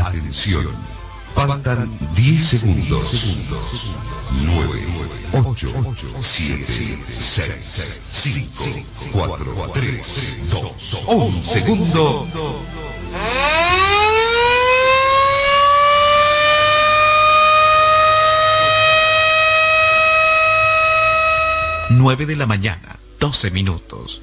Atención. Faltan 10 segundos. 9, 8, 7, 6, 5, 4, 3, 2, 1 segundo. Nueve de la mañana, 12 minutos.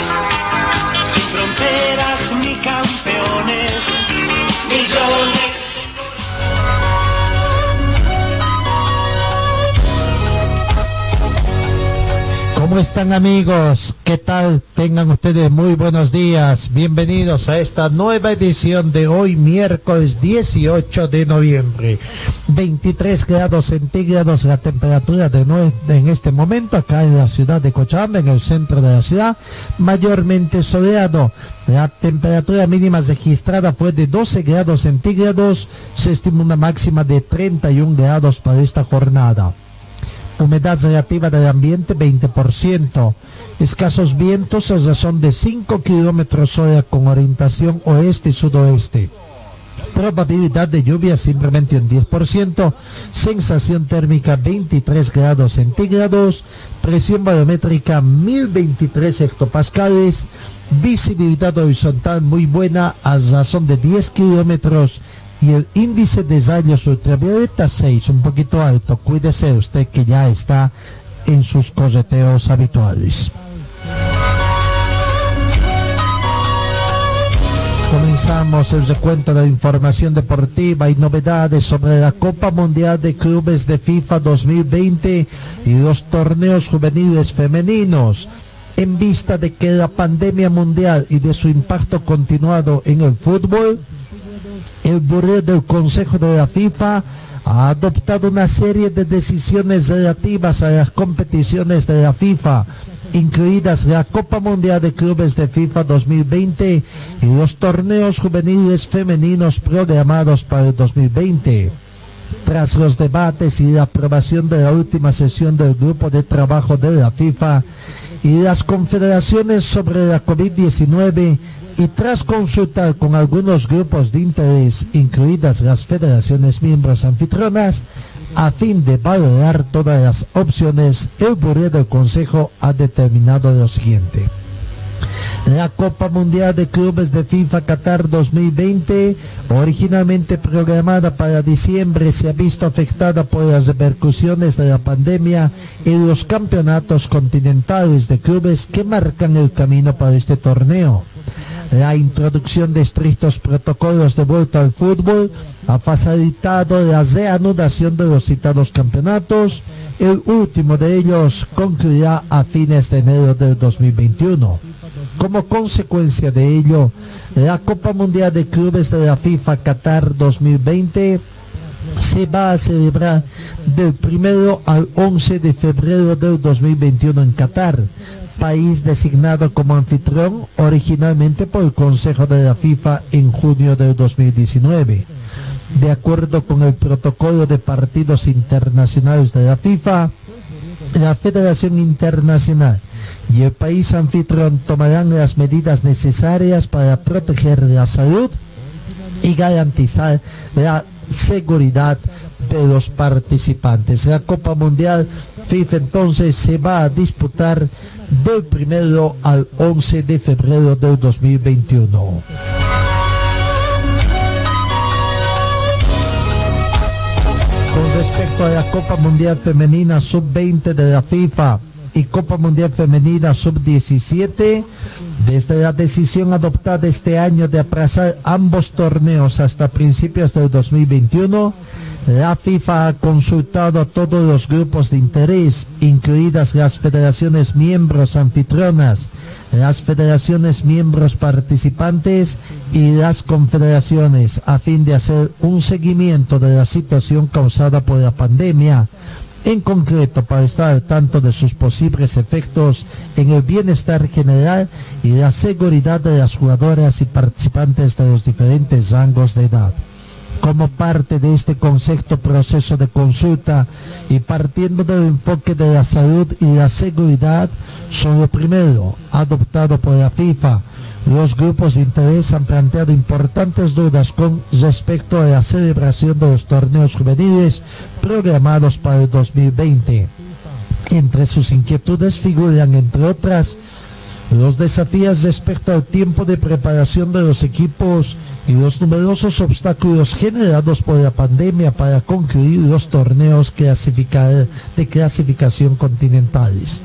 ¿Cómo están amigos? ¿Qué tal? Tengan ustedes muy buenos días. Bienvenidos a esta nueva edición de hoy miércoles 18 de noviembre. 23 grados centígrados la temperatura de nue- en este momento acá en la ciudad de Cochabamba, en el centro de la ciudad, mayormente soleado. La temperatura mínima registrada fue de 12 grados centígrados. Se estima una máxima de 31 grados para esta jornada humedad relativa del ambiente 20%, escasos vientos a razón de 5 kilómetros hora con orientación oeste y sudoeste. Probabilidad de lluvia simplemente un 10%, sensación térmica 23 grados centígrados, presión barométrica 1023 hectopascales, visibilidad horizontal muy buena a razón de 10 kilómetros y el índice de rayos ultravioleta 6, un poquito alto. Cuídese usted que ya está en sus correteos habituales. Comenzamos el recuento de información deportiva y novedades sobre la Copa Mundial de Clubes de FIFA 2020 y los torneos juveniles femeninos. En vista de que la pandemia mundial y de su impacto continuado en el fútbol, el Buró del Consejo de la FIFA ha adoptado una serie de decisiones relativas a las competiciones de la FIFA, incluidas la Copa Mundial de Clubes de FIFA 2020 y los torneos juveniles femeninos programados para el 2020. Tras los debates y la aprobación de la última sesión del grupo de trabajo de la FIFA y las confederaciones sobre la COVID-19, y tras consultar con algunos grupos de interés, incluidas las federaciones miembros anfitrionas, a fin de valorar todas las opciones, el Buró del Consejo ha determinado lo siguiente. La Copa Mundial de Clubes de FIFA Qatar 2020, originalmente programada para diciembre, se ha visto afectada por las repercusiones de la pandemia en los campeonatos continentales de clubes que marcan el camino para este torneo. La introducción de estrictos protocolos de vuelta al fútbol ha facilitado la reanudación de los citados campeonatos. El último de ellos concluirá a fines de enero del 2021. Como consecuencia de ello, la Copa Mundial de Clubes de la FIFA Qatar 2020 se va a celebrar del 1 al 11 de febrero del 2021 en Qatar, país designado como anfitrión originalmente por el Consejo de la FIFA en junio del 2019. De acuerdo con el protocolo de partidos internacionales de la FIFA, la Federación Internacional y el país anfitrión tomarán las medidas necesarias para proteger la salud y garantizar la seguridad de los participantes. La Copa Mundial FIFA entonces se va a disputar del primero al 11 de febrero del 2021. Con respecto a la Copa Mundial Femenina Sub-20 de la FIFA y Copa Mundial Femenina Sub-17, desde la decisión adoptada este año de aplazar ambos torneos hasta principios del 2021, la FIFA ha consultado a todos los grupos de interés, incluidas las federaciones miembros anfitrionas, las federaciones miembros participantes y las confederaciones, a fin de hacer un seguimiento de la situación causada por la pandemia en concreto para estar al tanto de sus posibles efectos en el bienestar general y la seguridad de las jugadoras y participantes de los diferentes rangos de edad. Como parte de este concepto proceso de consulta y partiendo del enfoque de la salud y la seguridad, son lo primero adoptado por la FIFA, los grupos de interés han planteado importantes dudas con respecto a la celebración de los torneos juveniles programados para el 2020. Entre sus inquietudes figuran, entre otras, los desafíos respecto al tiempo de preparación de los equipos y los numerosos obstáculos generados por la pandemia para concluir los torneos de clasificación continentales.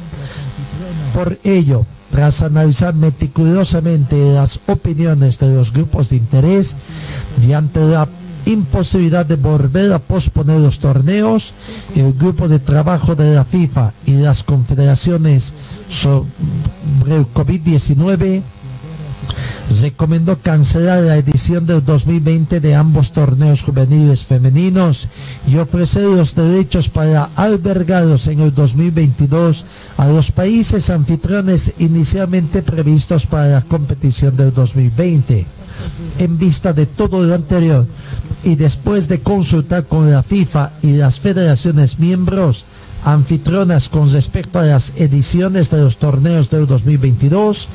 Por ello, tras analizar meticulosamente las opiniones de los grupos de interés y la imposibilidad de volver a posponer los torneos, el grupo de trabajo de la FIFA y las confederaciones sobre el COVID-19 recomendó cancelar la edición del 2020 de ambos torneos juveniles femeninos y ofrecer los derechos para albergarlos en el 2022 a los países anfitriones inicialmente previstos para la competición del 2020. En vista de todo lo anterior y después de consultar con la FIFA y las federaciones miembros, anfitrionas con respecto a las ediciones de los torneos del 2022,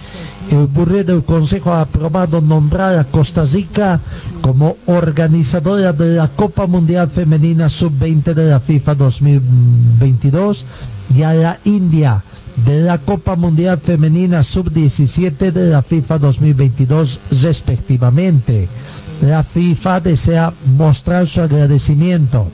el burrero del Consejo ha aprobado nombrar a Costa Rica como organizadora de la Copa Mundial Femenina Sub-20 de la FIFA 2022 y a la India de la Copa Mundial Femenina Sub-17 de la FIFA 2022 respectivamente. La FIFA desea mostrar su agradecimiento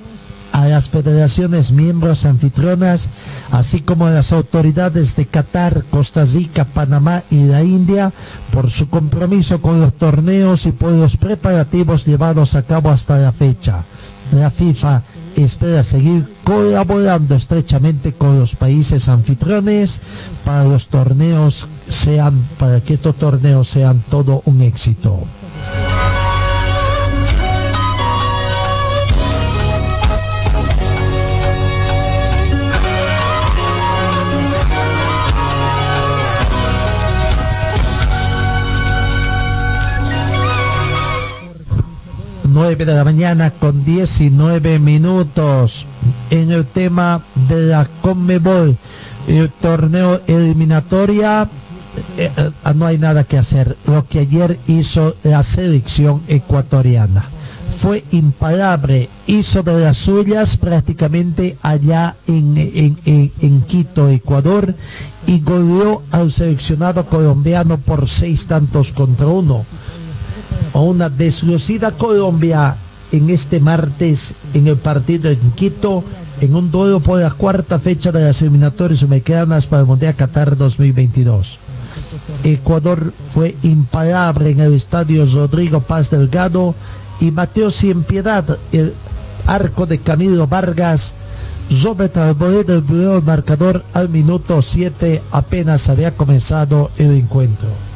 a las federaciones miembros anfitrionas, así como a las autoridades de Qatar, Costa Rica, Panamá y la India por su compromiso con los torneos y por los preparativos llevados a cabo hasta la fecha. La FIFA espera seguir colaborando estrechamente con los países anfitriones para los torneos sean para que estos torneos sean todo un éxito. Nueve de la mañana con 19 minutos en el tema de la Conmebol, el torneo eliminatoria. Eh, eh, no hay nada que hacer. Lo que ayer hizo la selección ecuatoriana fue imparable, hizo de las suyas prácticamente allá en, en, en Quito, Ecuador, y goleó al seleccionado colombiano por seis tantos contra uno a una deslucida Colombia en este martes en el partido en Quito en un duelo por la cuarta fecha de las eliminatorias sudamericanas para el Mundial Qatar 2022. Ecuador fue imparable en el estadio Rodrigo Paz Delgado y Mateo sin piedad el arco de Camilo Vargas. Robert Arboleda el marcador al minuto 7 apenas había comenzado el encuentro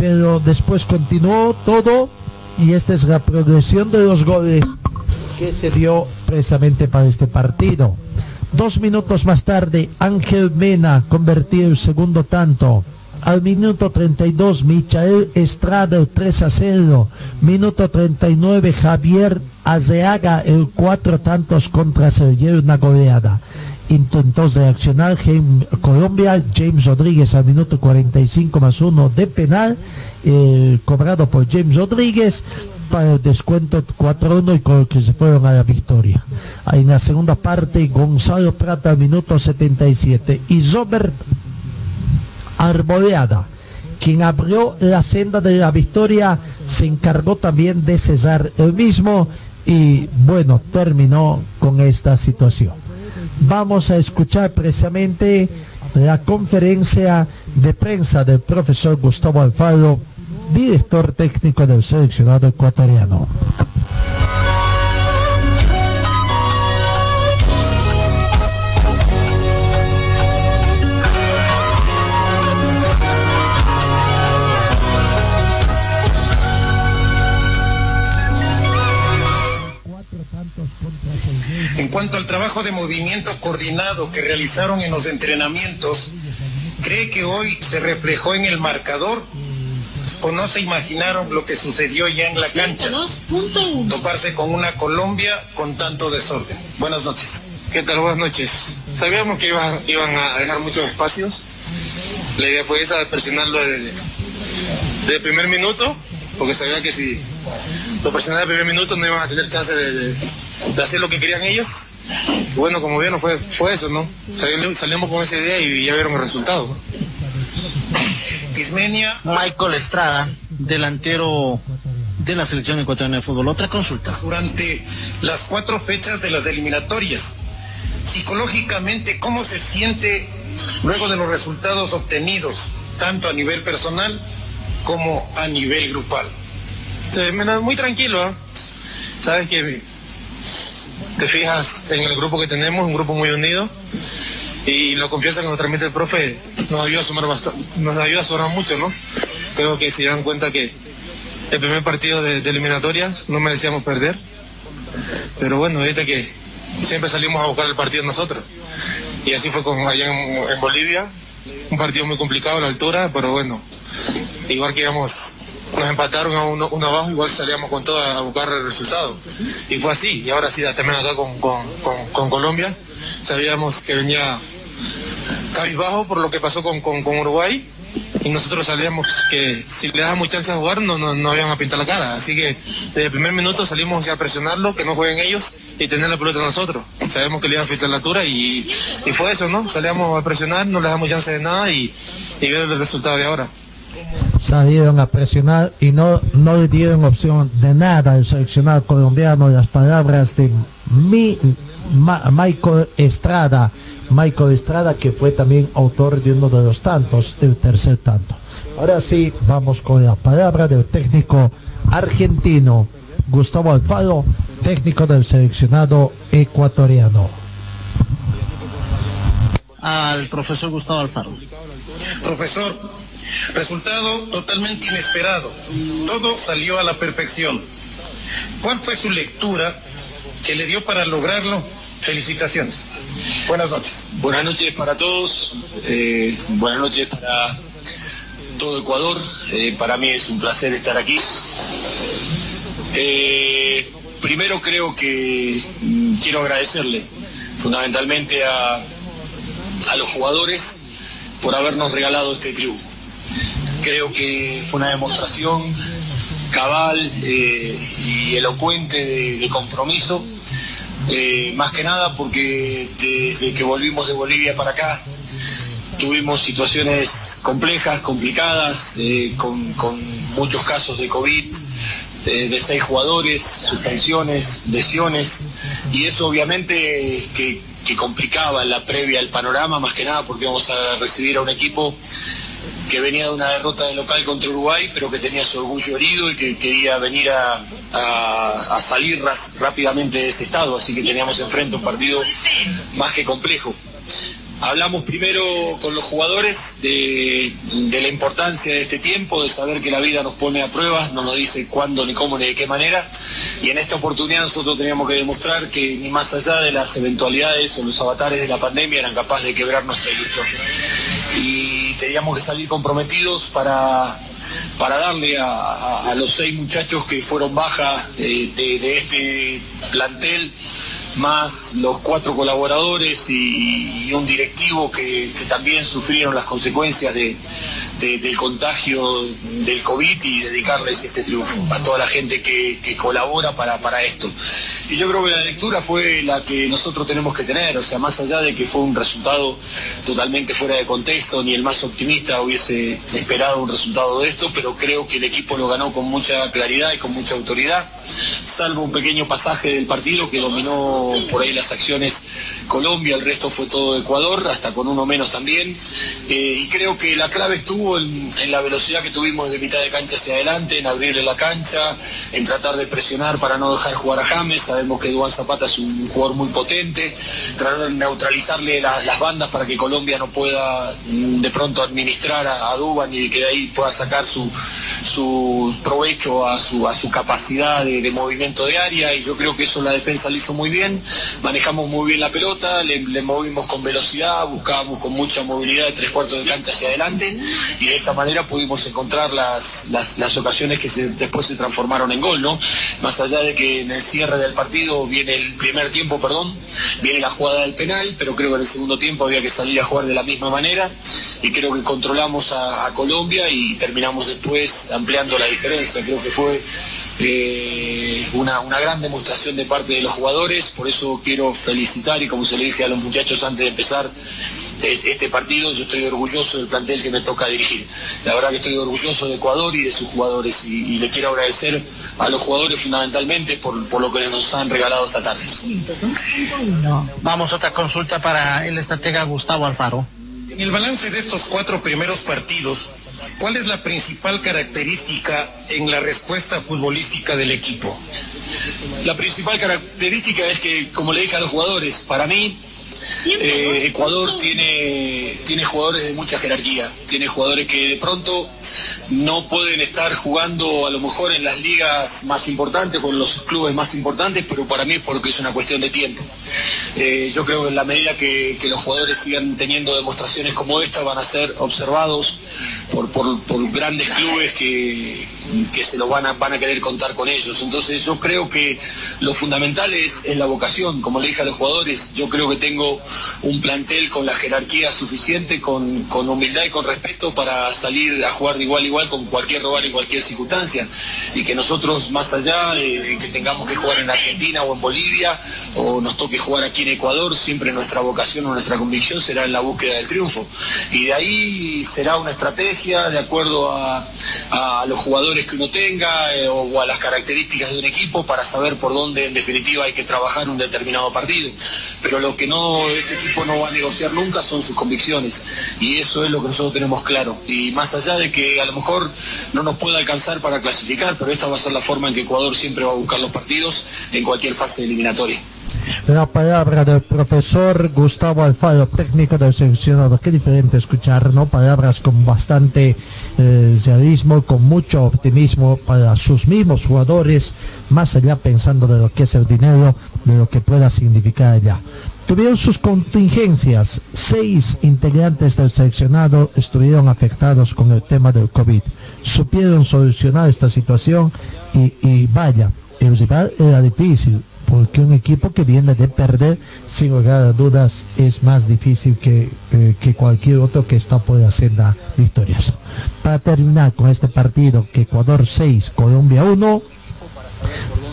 pero después continuó todo y esta es la progresión de los goles que se dio precisamente para este partido. Dos minutos más tarde, Ángel Mena convertía el segundo tanto. Al minuto 32, Michael Estrada el 3 a 0. Minuto 39, Javier Azeaga el 4 tantos contra Sergio, una goleada intentó reaccionar. Colombia, James Rodríguez al minuto 45 más uno de penal, eh, cobrado por James Rodríguez para el descuento 4-1 y con el que se fueron a la victoria. En la segunda parte, Gonzalo Prata al minuto 77 y Robert Arboleada, quien abrió la senda de la victoria, se encargó también de cesar el mismo y bueno, terminó con esta situación vamos a escuchar precisamente la conferencia de prensa del profesor Gustavo Alfaro, director técnico del seleccionado ecuatoriano. Trabajo de movimiento coordinado que realizaron en los entrenamientos, ¿cree que hoy se reflejó en el marcador? ¿O no se imaginaron lo que sucedió ya en la cancha? Toparse con una Colombia con tanto desorden. Buenas noches. ¿Qué tal? Buenas noches. Sabíamos que iban, iban a dejar muchos espacios. La idea fue esa de presionarlo desde, el primer minuto, porque sabían que si lo presionaban el primer minuto no iban a tener chance de, hacer lo que querían ellos. Bueno, como vieron, fue, fue eso, ¿no? Salimos, con esa idea y ya vieron el resultado. Ismenia. Michael Estrada, delantero de la selección ecuatoriana de fútbol. Otra consulta. Durante las cuatro fechas de las eliminatorias, psicológicamente, ¿cómo se siente luego de los resultados obtenidos, tanto a nivel personal como a nivel grupal? muy tranquilo, ¿eh? Sabes que te fijas en el grupo que tenemos, un grupo muy unido, y la confianza que nos transmite el profe nos ayuda a sumar bastante, nos ayuda a sumar mucho, ¿no? Creo que se dan cuenta que el primer partido de, eliminatorias no merecíamos perder, pero bueno, ahorita que siempre salimos a buscar el partido nosotros. Y así fue con allá en, Bolivia, un partido muy complicado a la altura, pero bueno, igual que íbamos, nos empataron a uno, abajo, igual salíamos con todo a buscar el resultado. Y fue así, y ahora sí, también acá con, con Colombia, sabíamos que venía cabizbajo por lo que pasó con, con, Uruguay y nosotros sabíamos que si le dábamos chance a jugar no, no, no iban a pintar la cara. Así que desde el primer minuto salimos a presionarlo, que no jueguen ellos y tener la pelota nosotros. Sabemos que le iban a pintar la altura y, y, fue eso, ¿no? Salíamos a presionar, no le damos chance de nada y, y ver el resultado de ahora. Salieron a presionar y no, no le dieron opción de nada al seleccionado colombiano. Las palabras de mi, Michael Estrada Michael Estrada, que fue también autor de uno de los tantos, del tercer tanto. Ahora sí, vamos con la palabra del técnico argentino, Gustavo Alfaro, técnico del seleccionado ecuatoriano. Al profesor Gustavo Alfaro. Profesor, resultado totalmente inesperado. Todo salió a la perfección. ¿Cuál fue su lectura que le dio para lograrlo? Felicitaciones. Buenas noches. Buenas noches para todos. Eh, buenas noches para todo Ecuador. Eh, para mí es un placer estar aquí. Eh, primero creo que quiero agradecerle fundamentalmente a, a los jugadores por habernos regalado este triunfo. Creo que fue una demostración cabal y elocuente de compromiso eh, más que nada porque desde que volvimos de Bolivia para acá tuvimos situaciones complejas, complicadas, eh, con, muchos casos de COVID, eh, de seis jugadores, suspensiones, lesiones, y eso obviamente que, que complicaba la previa el panorama, más que nada porque vamos a recibir a un equipo que venía de una derrota de local contra Uruguay, pero que tenía su orgullo herido y que quería venir a, salir rápidamente de ese estado, así que teníamos enfrente un partido más que complejo. Hablamos primero con los jugadores de, la importancia de este tiempo, de saber que la vida nos pone a pruebas, no nos dice cuándo, ni cómo, ni de qué manera. Y en esta oportunidad nosotros teníamos que demostrar que ni más allá de las eventualidades o los avatares de la pandemia eran capaces de quebrar nuestra ilusión. Y teníamos que salir comprometidos para, para darle a, los seis muchachos que fueron bajas eh, de este plantel más los cuatro colaboradores y, un directivo que, también sufrieron las consecuencias de, del contagio del COVID y dedicarles este triunfo a toda la gente que, colabora para, para esto. Y yo creo que la lectura fue la que nosotros tenemos que tener, o sea, más allá de que fue un resultado totalmente fuera de contexto, ni el más optimista hubiese esperado un resultado de esto, pero creo que el equipo lo ganó con mucha claridad y con mucha autoridad, salvo un pequeño pasaje del partido que dominó por ahí las acciones Colombia, el resto fue todo Ecuador, hasta con uno menos también. Eh, y creo que la clave estuvo en, la velocidad que tuvimos de mitad de cancha hacia adelante, en abrirle la cancha, en tratar de presionar para no dejar jugar a James. Sabemos que Duan Zapata es un jugador muy potente, tratar de neutralizarle las bandas para que Colombia no pueda mm, de pronto administrar a, a Duban y que de ahí pueda sacar su, su provecho a su, a su capacidad de, de movimiento de área y yo creo que eso la defensa lo hizo muy bien, manejamos muy bien la pelota, le, movimos con velocidad, buscábamos con mucha movilidad de tres cuartos de cancha hacia adelante y de esta manera pudimos encontrar las, las, las ocasiones que después se transformaron en gol, ¿no? Más allá de que en el cierre del partido viene el primer tiempo, perdón, viene la jugada del penal, pero creo que en el segundo tiempo había que salir a jugar de la misma manera y creo que controlamos a Colombia y terminamos después ampliando la diferencia. Creo que fue eh, una, una gran demostración de parte de los jugadores, por eso quiero felicitar y como se le dije a los muchachos antes de empezar eh, este partido, yo estoy orgulloso del plantel que me toca dirigir. La verdad que estoy orgulloso de Ecuador y de sus jugadores y, y le quiero agradecer a los jugadores fundamentalmente por, por lo que nos han regalado esta tarde. Vamos a otra consulta para el estratega Gustavo Alfaro. En el balance de estos cuatro primeros partidos, ¿cuál es la principal característica en la respuesta futbolística del equipo? La principal característica es que, como le dije a los jugadores, para mí eh, Ecuador tiene, tiene jugadores de mucha jerarquía, tiene jugadores que de pronto no pueden estar jugando a lo mejor en las ligas más importantes, con los clubes más importantes, pero para mí es porque es una cuestión de tiempo. Eh, yo creo que en la medida que, que los jugadores sigan teniendo demostraciones como esta, van a ser observados por, por- por grandes clubes que, que se lo van a, van a querer contar con ellos. Entonces yo creo que lo fundamental es, es la vocación, como le dije a los jugadores, yo creo que tengo un plantel con la jerarquía suficiente, con, con humildad y con respeto para salir a jugar de igual a igual con cualquier rival en cualquier circunstancia. Y que nosotros, más allá de que tengamos que jugar en Argentina o en Bolivia, o nos toque jugar aquí en Ecuador, siempre nuestra vocación o nuestra convicción será en la búsqueda del triunfo. Y de ahí será una estrategia de acuerdo a, a los jugadores que uno tenga eh, o, a las características de un equipo para saber por dónde en definitiva hay que trabajar un determinado partido. Pero lo que no este equipo no va a negociar nunca son sus convicciones y eso es lo que nosotros tenemos claro. Y más allá de que a lo mejor no nos pueda alcanzar para clasificar, pero esta va a ser la forma en que Ecuador siempre va a buscar los partidos en cualquier fase eliminatoria. La palabra del profesor Gustavo Alfaro, técnico del seleccionado. Qué diferente escuchar, ¿no? Palabras con bastante eh, realismo, con mucho optimismo para sus mismos jugadores, más allá pensando de lo que es el dinero, de lo que pueda significar allá. Tuvieron sus contingencias. Seis integrantes del seleccionado estuvieron afectados con el tema del COVID. Supieron solucionar esta situación y, y vaya, el rival era difícil porque un equipo que viene de perder, sin lugar a dudas, es más difícil que, que cualquier otro que está por la senda victoriosa. Para terminar con este partido, que Ecuador 6, Colombia 1,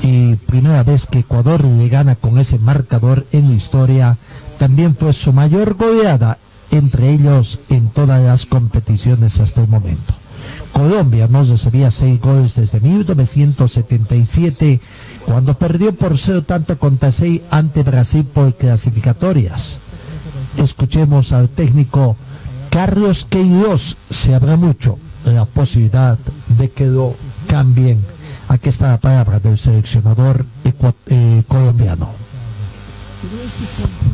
y primera vez que Ecuador le gana con ese marcador en la historia, también fue su mayor goleada entre ellos en todas las competiciones hasta el momento. Colombia no recibía seis goles desde 1977 cuando perdió por cero tanto contra seis ante Brasil por clasificatorias. Escuchemos al técnico Carlos Queiroz, se habrá mucho la posibilidad de que lo cambien. Aquí está la palabra del seleccionador eh, colombiano.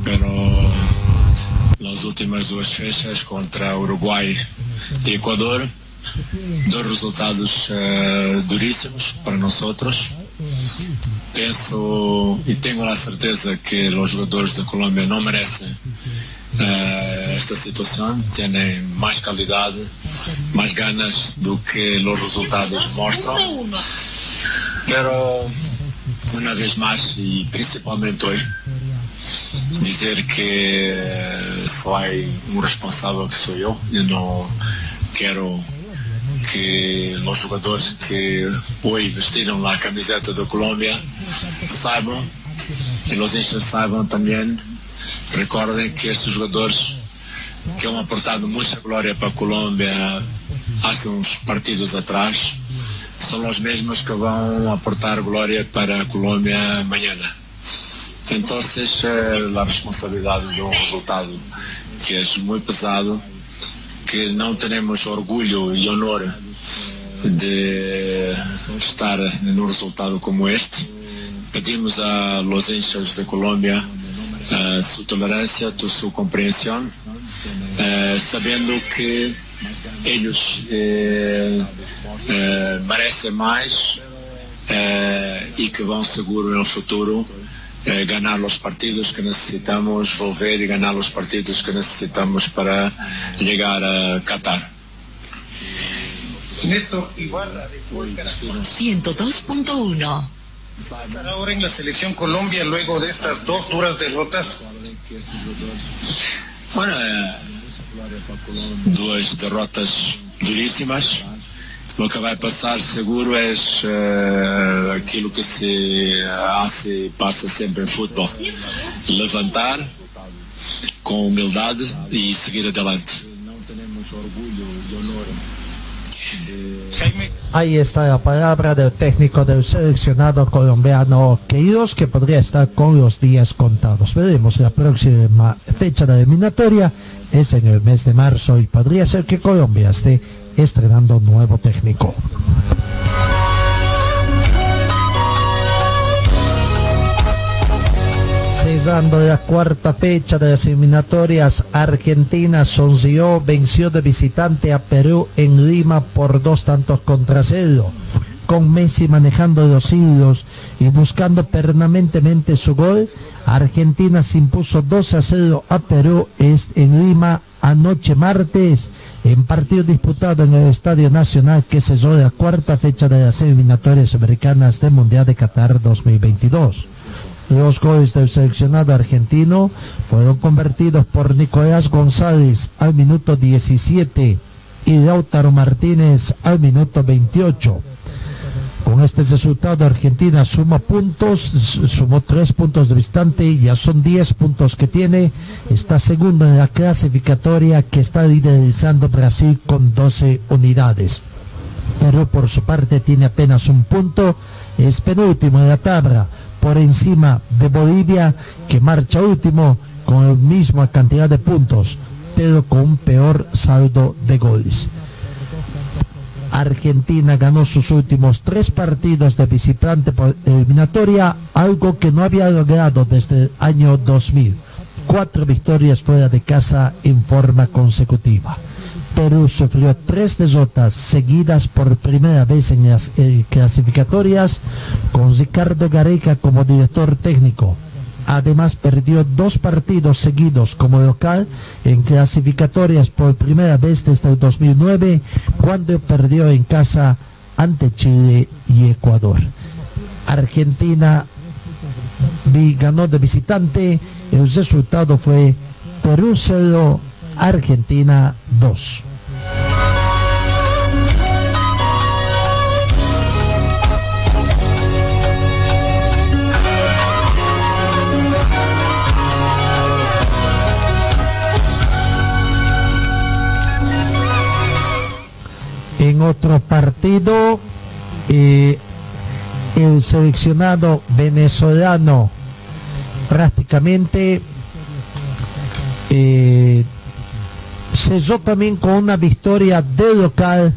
pero las últimas dos fechas contra Uruguay y Ecuador, dos resultados eh, durísimos para nosotros. Penso e tenho a certeza que os jogadores da Colômbia não merecem eh, esta situação, têm mais qualidade, mais ganas do que os resultados mostram. Pero uma vez mais e principalmente hoje dizer que eh, só há um responsável que sou eu. Eu não quero que os jogadores que hoje vestiram a camiseta da Colômbia saibam e os hinchas saibam também, recordem que estes jogadores que han aportado mucha gloria para a Colômbia hace uns partidos atrás são os mesmos que vão aportar glória para a Colômbia amanhã. Entonces, eh, la responsabilidad de un resultado que es muy pesado, que no tenemos orgullo y honor de estar en un resultado como este. Pedimos a los hinchas de Colombia eh, su tolerancia, tu- su comprensión, eh, sabiendo que ellos eh, eh, merecen más eh, y que van seguro en el futuro eh, ganar los partidos que necesitamos, volver y ganar los partidos que necesitamos para llegar a Qatar. Néstor, igual 102.1. Estar ahora en la selección Colombia luego de estas dos duras derrotas. Bueno, eh, duas derrotas duríssimas. O que vai passar seguro é eh, aquilo que se hace, passa sempre em futebol. Levantar com humildade e seguir adelante. Ahí está la palabra del técnico del seleccionado colombiano Queiroz que podría estar con los días contados. Veremos la próxima fecha de eliminatoria es en el mes de marzo y podría ser que Colombia esté estrenando nuevo técnico. Cesando la cuarta fecha de las eliminatorias, Argentina sonrió, venció de visitante a Perú en Lima por dos tantos contra cero, con Messi manejando los hilos y buscando permanentemente su gol. Argentina se impuso 2 a 0 a Perú en Lima anoche martes en partido disputado en el Estadio Nacional que cesó la cuarta fecha de las eliminatorias americanas del Mundial de Qatar 2022. Los goles del seleccionado argentino fueron convertidos por Nicolás González al minuto 17 y Lautaro Martínez al minuto 28. Con este resultado Argentina suma puntos, sumó tres puntos de distante, ya son 10 puntos que tiene, está segundo en la clasificatoria que está liderizando Brasil con 12 unidades. Pero por su parte tiene apenas un punto, es penúltimo en la tabla, por encima de Bolivia que marcha último con la misma cantidad de puntos, pero con un peor saldo de goles. Argentina ganó sus últimos tres partidos de visitante por eliminatoria, algo que no había logrado desde el año 2000. Cuatro victorias fuera de casa en forma consecutiva. Perú sufrió tres derrotas seguidas por primera vez en las eh, clasificatorias, con Ricardo Gareca como director técnico. Además perdió dos partidos seguidos como local en clasificatorias por primera vez desde el 2009, cuando perdió en casa ante Chile y Ecuador. Argentina ganó de visitante, el resultado fue Perú 0, Argentina 2. En otro partido, eh, el seleccionado venezolano prácticamente eh, cesó también con una victoria de local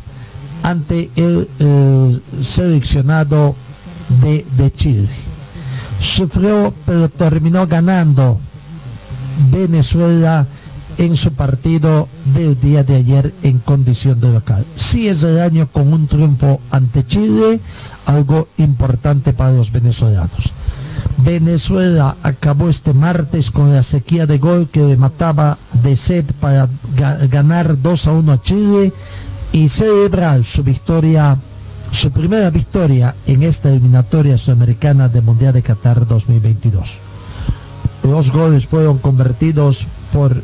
ante el, eh, seleccionado de, de Chile. Sufrió, pero terminó ganando Venezuela en su partido del día de ayer en condición de local. Sí es el año con un triunfo ante Chile, algo importante para los venezolanos. Venezuela acabó este martes con la sequía de gol que le mataba de sed para ga- ganar 2 a 1 a Chile y celebrar su victoria, su primera victoria en esta eliminatoria sudamericana de Mundial de Qatar 2022. Los goles fueron convertidos por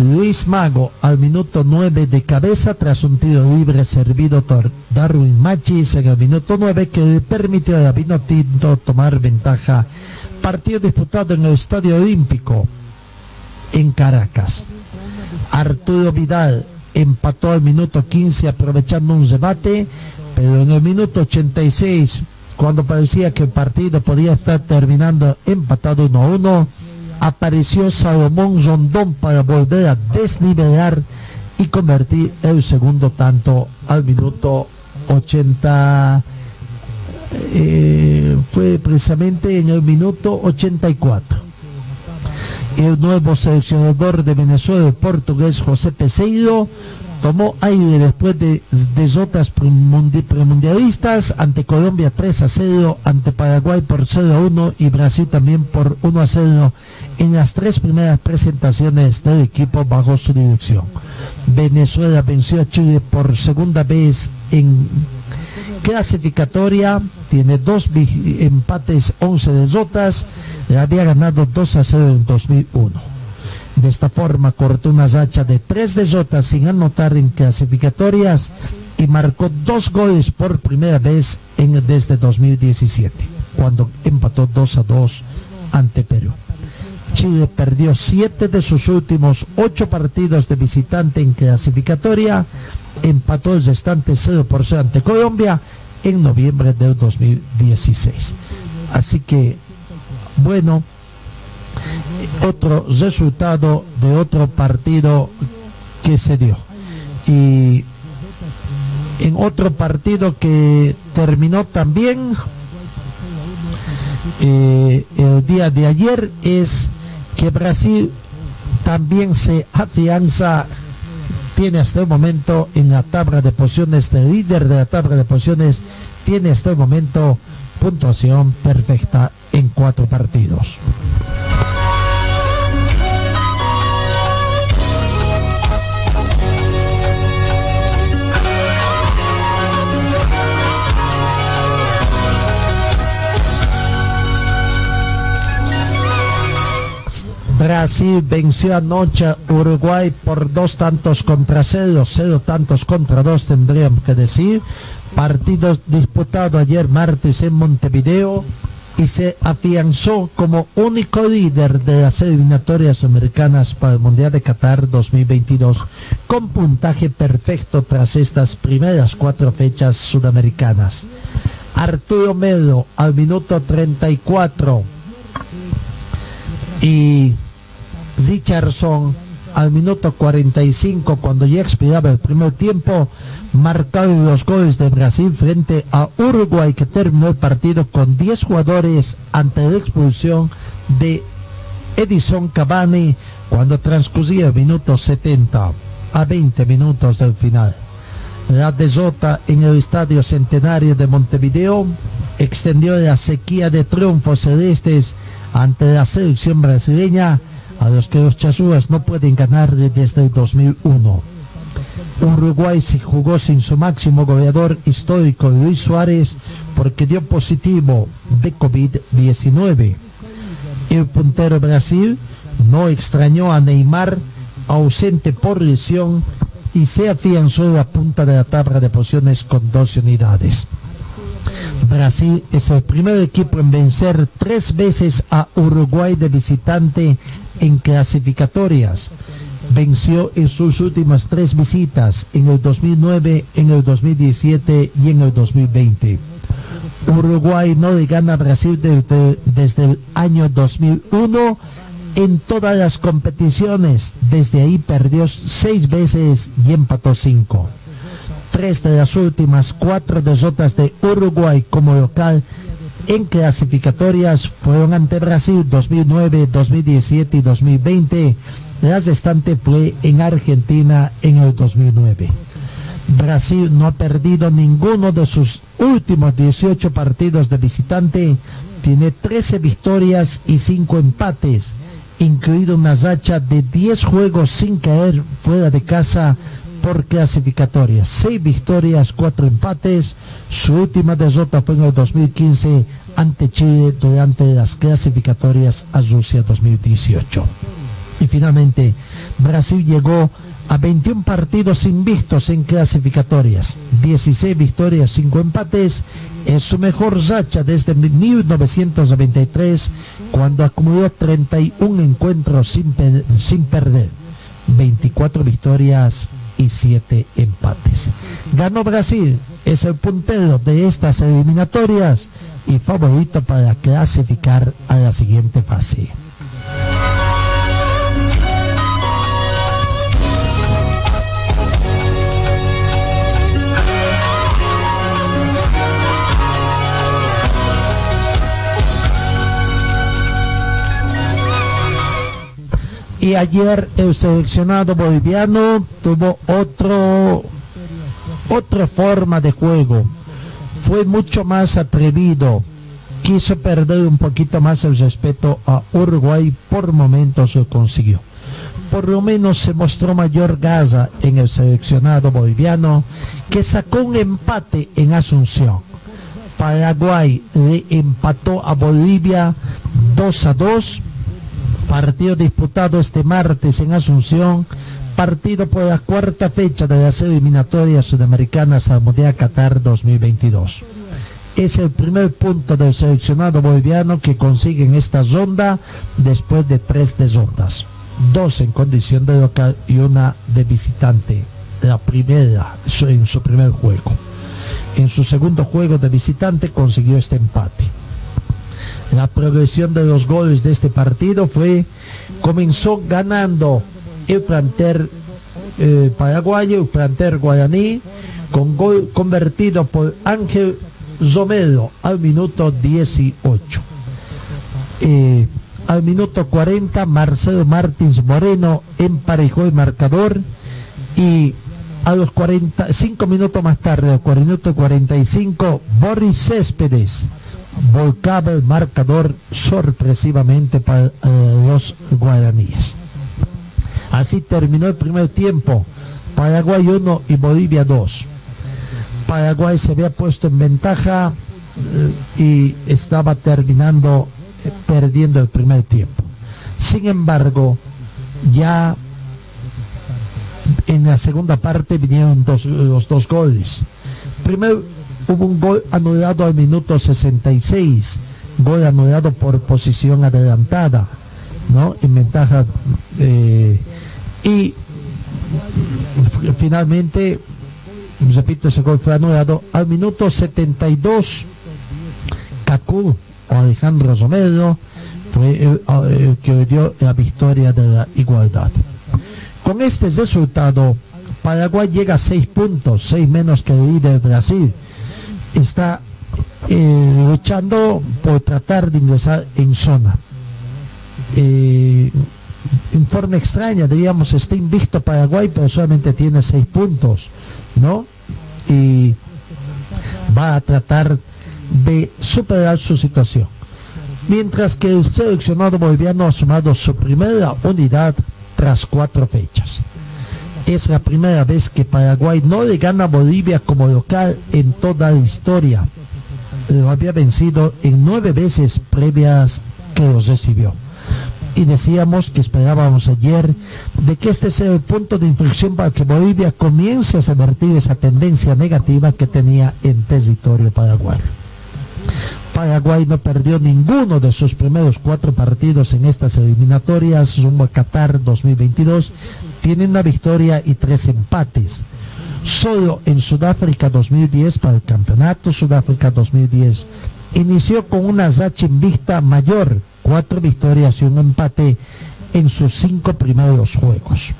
Luis Mago al minuto 9 de cabeza tras un tiro libre servido por Darwin Machis en el minuto 9 que le permitió a Vino Tinto tomar ventaja. Partido disputado en el Estadio Olímpico en Caracas. Arturo Vidal empató al minuto 15 aprovechando un debate, pero en el minuto 86, cuando parecía que el partido podía estar terminando empatado 1 a 1, apareció Salomón Rondón para volver a desnivelar y convertir el segundo tanto al minuto 80. eh, fue precisamente en el minuto 84. el nuevo seleccionador de Venezuela, el portugués José Peseiro, tomó aire después de desotas premundialistas ante Colombia 3 a 0, ante Paraguay por 0 a 1 y Brasil también por 1 a 0 en las tres primeras presentaciones del equipo bajo su dirección. Venezuela venció a Chile por segunda vez en clasificatoria, tiene dos empates, 11 desotas, había ganado 2 a 0 en 2001 de esta forma cortó una racha de tres desotas sin anotar en clasificatorias y marcó dos goles por primera vez en, desde 2017, cuando empató 2 a 2 ante Perú. Chile perdió siete de sus últimos ocho partidos de visitante en clasificatoria, empató el restante 0 por 0 ante Colombia en noviembre del 2016. Así que, bueno, otro resultado de otro partido que se dio. Y en otro partido que terminó también eh, el día de ayer es que Brasil también se afianza tiene hasta el momento en la tabla de posiciones de líder de la tabla de posiciones tiene hasta el momento puntuación perfecta en cuatro partidos. Brasil venció anoche a Uruguay por dos tantos contra cero, cero tantos contra dos tendríamos que decir. Partido disputado ayer martes en Montevideo y se afianzó como único líder de las eliminatorias americanas para el Mundial de Qatar 2022 con puntaje perfecto tras estas primeras cuatro fechas sudamericanas. Arturo Melo al minuto 34 y Richardson al minuto 45 cuando ya expiraba el primer tiempo marcaron los goles de Brasil frente a Uruguay que terminó el partido con 10 jugadores ante la expulsión de Edison Cavani cuando transcurría el minuto 70 a 20 minutos del final. La desota en el Estadio Centenario de Montevideo extendió la sequía de triunfos celestes ante la selección brasileña a los que los chasúas no pueden ganar desde el 2001. Uruguay se jugó sin su máximo goleador histórico Luis Suárez porque dio positivo de COVID-19. El puntero Brasil no extrañó a Neymar, ausente por lesión, y se afianzó en la punta de la tabla de posiciones con 12 unidades. Brasil es el primer equipo en vencer tres veces a Uruguay de visitante en clasificatorias. Venció en sus últimas tres visitas, en el 2009, en el 2017 y en el 2020. Uruguay no le gana a Brasil desde, desde el año 2001 en todas las competiciones. Desde ahí perdió seis veces y empató cinco. Tres de las últimas cuatro derrotas de Uruguay como local en clasificatorias fueron ante Brasil 2009, 2017 y 2020. La restante fue en Argentina en el 2009. Brasil no ha perdido ninguno de sus últimos 18 partidos de visitante. Tiene 13 victorias y 5 empates, incluido una racha de 10 juegos sin caer fuera de casa por clasificatorias. Seis victorias, cuatro empates. Su última derrota fue en el 2015 ante Chile durante las clasificatorias a Rusia 2018. Y finalmente, Brasil llegó a 21 partidos invictos en clasificatorias, 16 victorias, 5 empates, es su mejor racha desde 1993, cuando acumuló 31 encuentros sin, sin perder, 24 victorias, y siete empates. Ganó Brasil, es el puntero de estas eliminatorias y favorito para clasificar a la siguiente fase. Y ayer el seleccionado boliviano tuvo otro otra forma de juego. Fue mucho más atrevido. Quiso perder un poquito más el respeto a Uruguay. Por momentos lo consiguió. Por lo menos se mostró mayor gaza en el seleccionado boliviano que sacó un empate en Asunción. Paraguay le empató a Bolivia 2 a 2. Partido disputado este martes en Asunción partido por la cuarta fecha de las eliminatorias sudamericanas al Mundial Qatar 2022. Es el primer punto del seleccionado boliviano que consigue en esta ronda después de tres desondas. Dos en condición de local y una de visitante. La primera en su primer juego. En su segundo juego de visitante consiguió este empate. La progresión de los goles de este partido fue, comenzó ganando el planter eh, paraguayo, el planter guaraní, con gol convertido por Ángel Romero al minuto 18. Eh, al minuto 40, Marcelo Martins Moreno emparejó el marcador y a los 45 minutos más tarde, al minuto 45, Boris Céspedes volcaba el marcador sorpresivamente para eh, los guaraníes. Así terminó el primer tiempo. Paraguay 1 y Bolivia 2. Paraguay se había puesto en ventaja eh, y estaba terminando eh, perdiendo el primer tiempo. Sin embargo, ya en la segunda parte vinieron los dos goles. Primero hubo un gol anulado al minuto 66, gol anulado por posición adelantada, ¿no? En ventaja eh, y finalmente, repito, ese gol fue anulado al minuto 72. Cacú o Alejandro Romero fue el, que dio la victoria de la igualdad. Con este resultado, Paraguay llega a seis puntos, seis menos que el líder Brasil. Está eh, luchando por tratar de ingresar en zona. Eh, en forma extraña, diríamos, está invicto Paraguay, pero solamente tiene seis puntos, ¿no? Y va a tratar de superar su situación. Mientras que el seleccionado boliviano ha sumado su primera unidad tras cuatro fechas. Es la primera vez que Paraguay no le gana a Bolivia como local en toda la historia. Lo había vencido en nueve veces previas que los recibió y decíamos que esperábamos ayer de que este sea el punto de inflexión para que Bolivia comience a revertir esa tendencia negativa que tenía en territorio paraguayo. Paraguay no perdió ninguno de sus primeros cuatro partidos en estas eliminatorias rumbo a Qatar 2022. Tiene una victoria y tres empates. Solo en Sudáfrica 2010 para el Campeonato Sudáfrica 2010 inició con una racha invicta mayor cuatro victorias y un empate en sus cinco primeros juegos.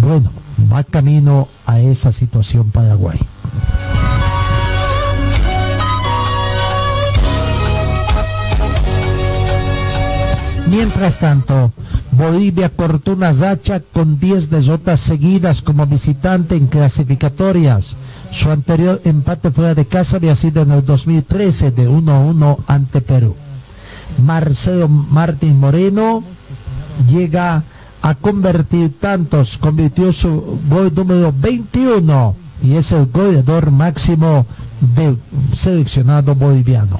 Bueno, va camino a esa situación Paraguay. Mientras tanto, Bolivia cortó una racha con 10 derrotas seguidas como visitante en clasificatorias. Su anterior empate fuera de casa había sido en el 2013 de 1-1 ante Perú. Marcelo Martín Moreno llega a convertir tantos, convirtió su gol número 21 y es el goleador máximo del seleccionado boliviano.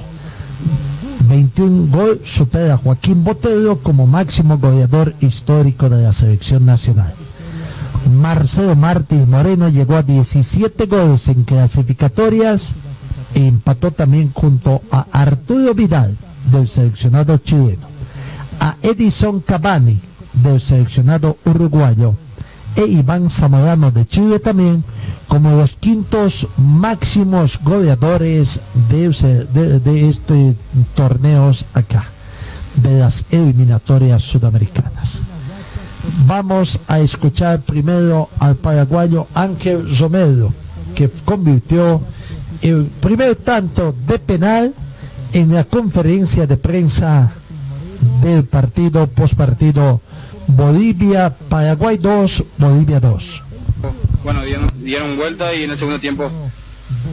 21 gol supera a Joaquín Botero como máximo goleador histórico de la selección nacional. Marcelo Martín Moreno llegó a 17 goles en clasificatorias e empató también junto a Arturo Vidal del seleccionado chileno, a Edison Cavani del seleccionado uruguayo e Iván Zamorano de Chile también como los quintos máximos goleadores de, de, estos torneos acá, de las eliminatorias sudamericanas. Vamos a escuchar primero al paraguayo Ángel Romero, que convirtió el primer tanto de penal en la conferencia de prensa del partido, postpartido Bolivia, Paraguay 2, Bolivia 2. Bueno, dieron, dieron vuelta y en el segundo tiempo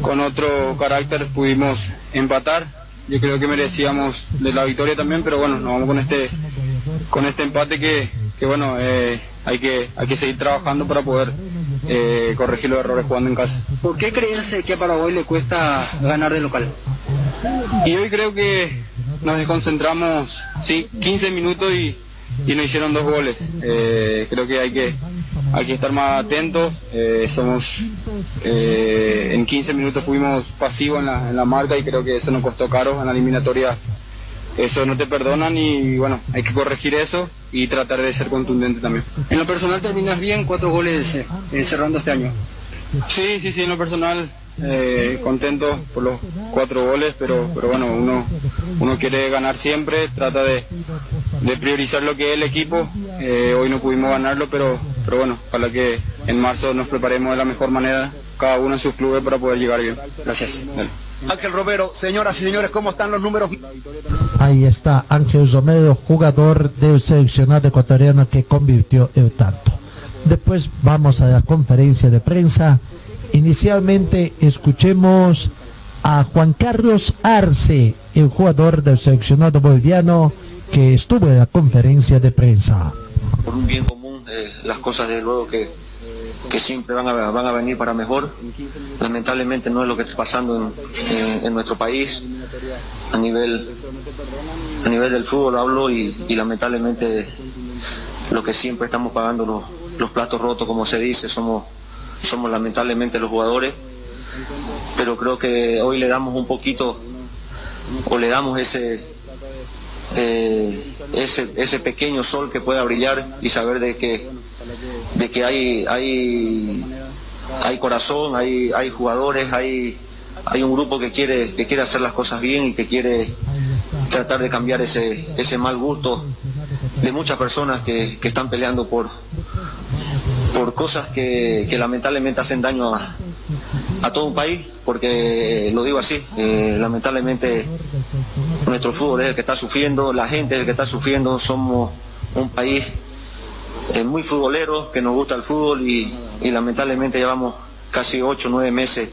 con otro carácter pudimos empatar. Yo creo que merecíamos de la victoria también, pero bueno, nos vamos con este con este empate que, que bueno, eh, hay que hay que seguir trabajando para poder eh, corregir los errores jugando en casa. ¿Por qué crees que a Paraguay le cuesta ganar de local? Y hoy creo que nos desconcentramos, sí, 15 minutos y, y nos hicieron dos goles. Eh, creo que hay que hay que estar más atentos. Eh, somos eh, en 15 minutos fuimos pasivos en la, en la marca y creo que eso nos costó caro en la eliminatoria. Eso no te perdonan y bueno, hay que corregir eso y tratar de ser contundente también. En lo personal terminas bien, cuatro goles cerrando este año. Sí, sí, sí, en lo personal eh, contento por los cuatro goles, pero, pero bueno, uno, uno quiere ganar siempre, trata de, de priorizar lo que es el equipo. Eh, hoy no pudimos ganarlo, pero, pero bueno, ojalá que en marzo nos preparemos de la mejor manera, cada uno en sus clubes para poder llegar bien. Gracias. Dale. Ángel Romero, señoras y señores, ¿cómo están los números? Ahí está Ángel Romero, jugador del seleccionado ecuatoriano que convirtió el tanto. Después vamos a la conferencia de prensa. Inicialmente escuchemos a Juan Carlos Arce, el jugador del seleccionado boliviano que estuvo en la conferencia de prensa. Por un bien común, eh, las cosas de luego que, que siempre van a, van a venir para mejor. Lamentablemente no es lo que está pasando en, en- en nuestro país a nivel, a nivel del fútbol hablo y, y lamentablemente lo que siempre estamos pagando los, los platos rotos, como se dice, somos, somos lamentablemente los jugadores. Pero creo que hoy le damos un poquito o le damos ese, eh, ese, ese pequeño sol que pueda brillar y saber de que, de que hay, hay, hay corazón, hay, hay jugadores, hay, hay un grupo que quiere, que quiere hacer las cosas bien y que quiere tratar de cambiar ese, ese mal gusto de muchas personas que, que están peleando por, por cosas que, que lamentablemente hacen daño a, a todo un país, porque lo digo así, eh, lamentablemente nuestro fútbol es el que está sufriendo, la gente es el que está sufriendo, somos un país eh, muy futbolero, que nos gusta el fútbol y, lamentablemente llevamos casi ocho, nueve meses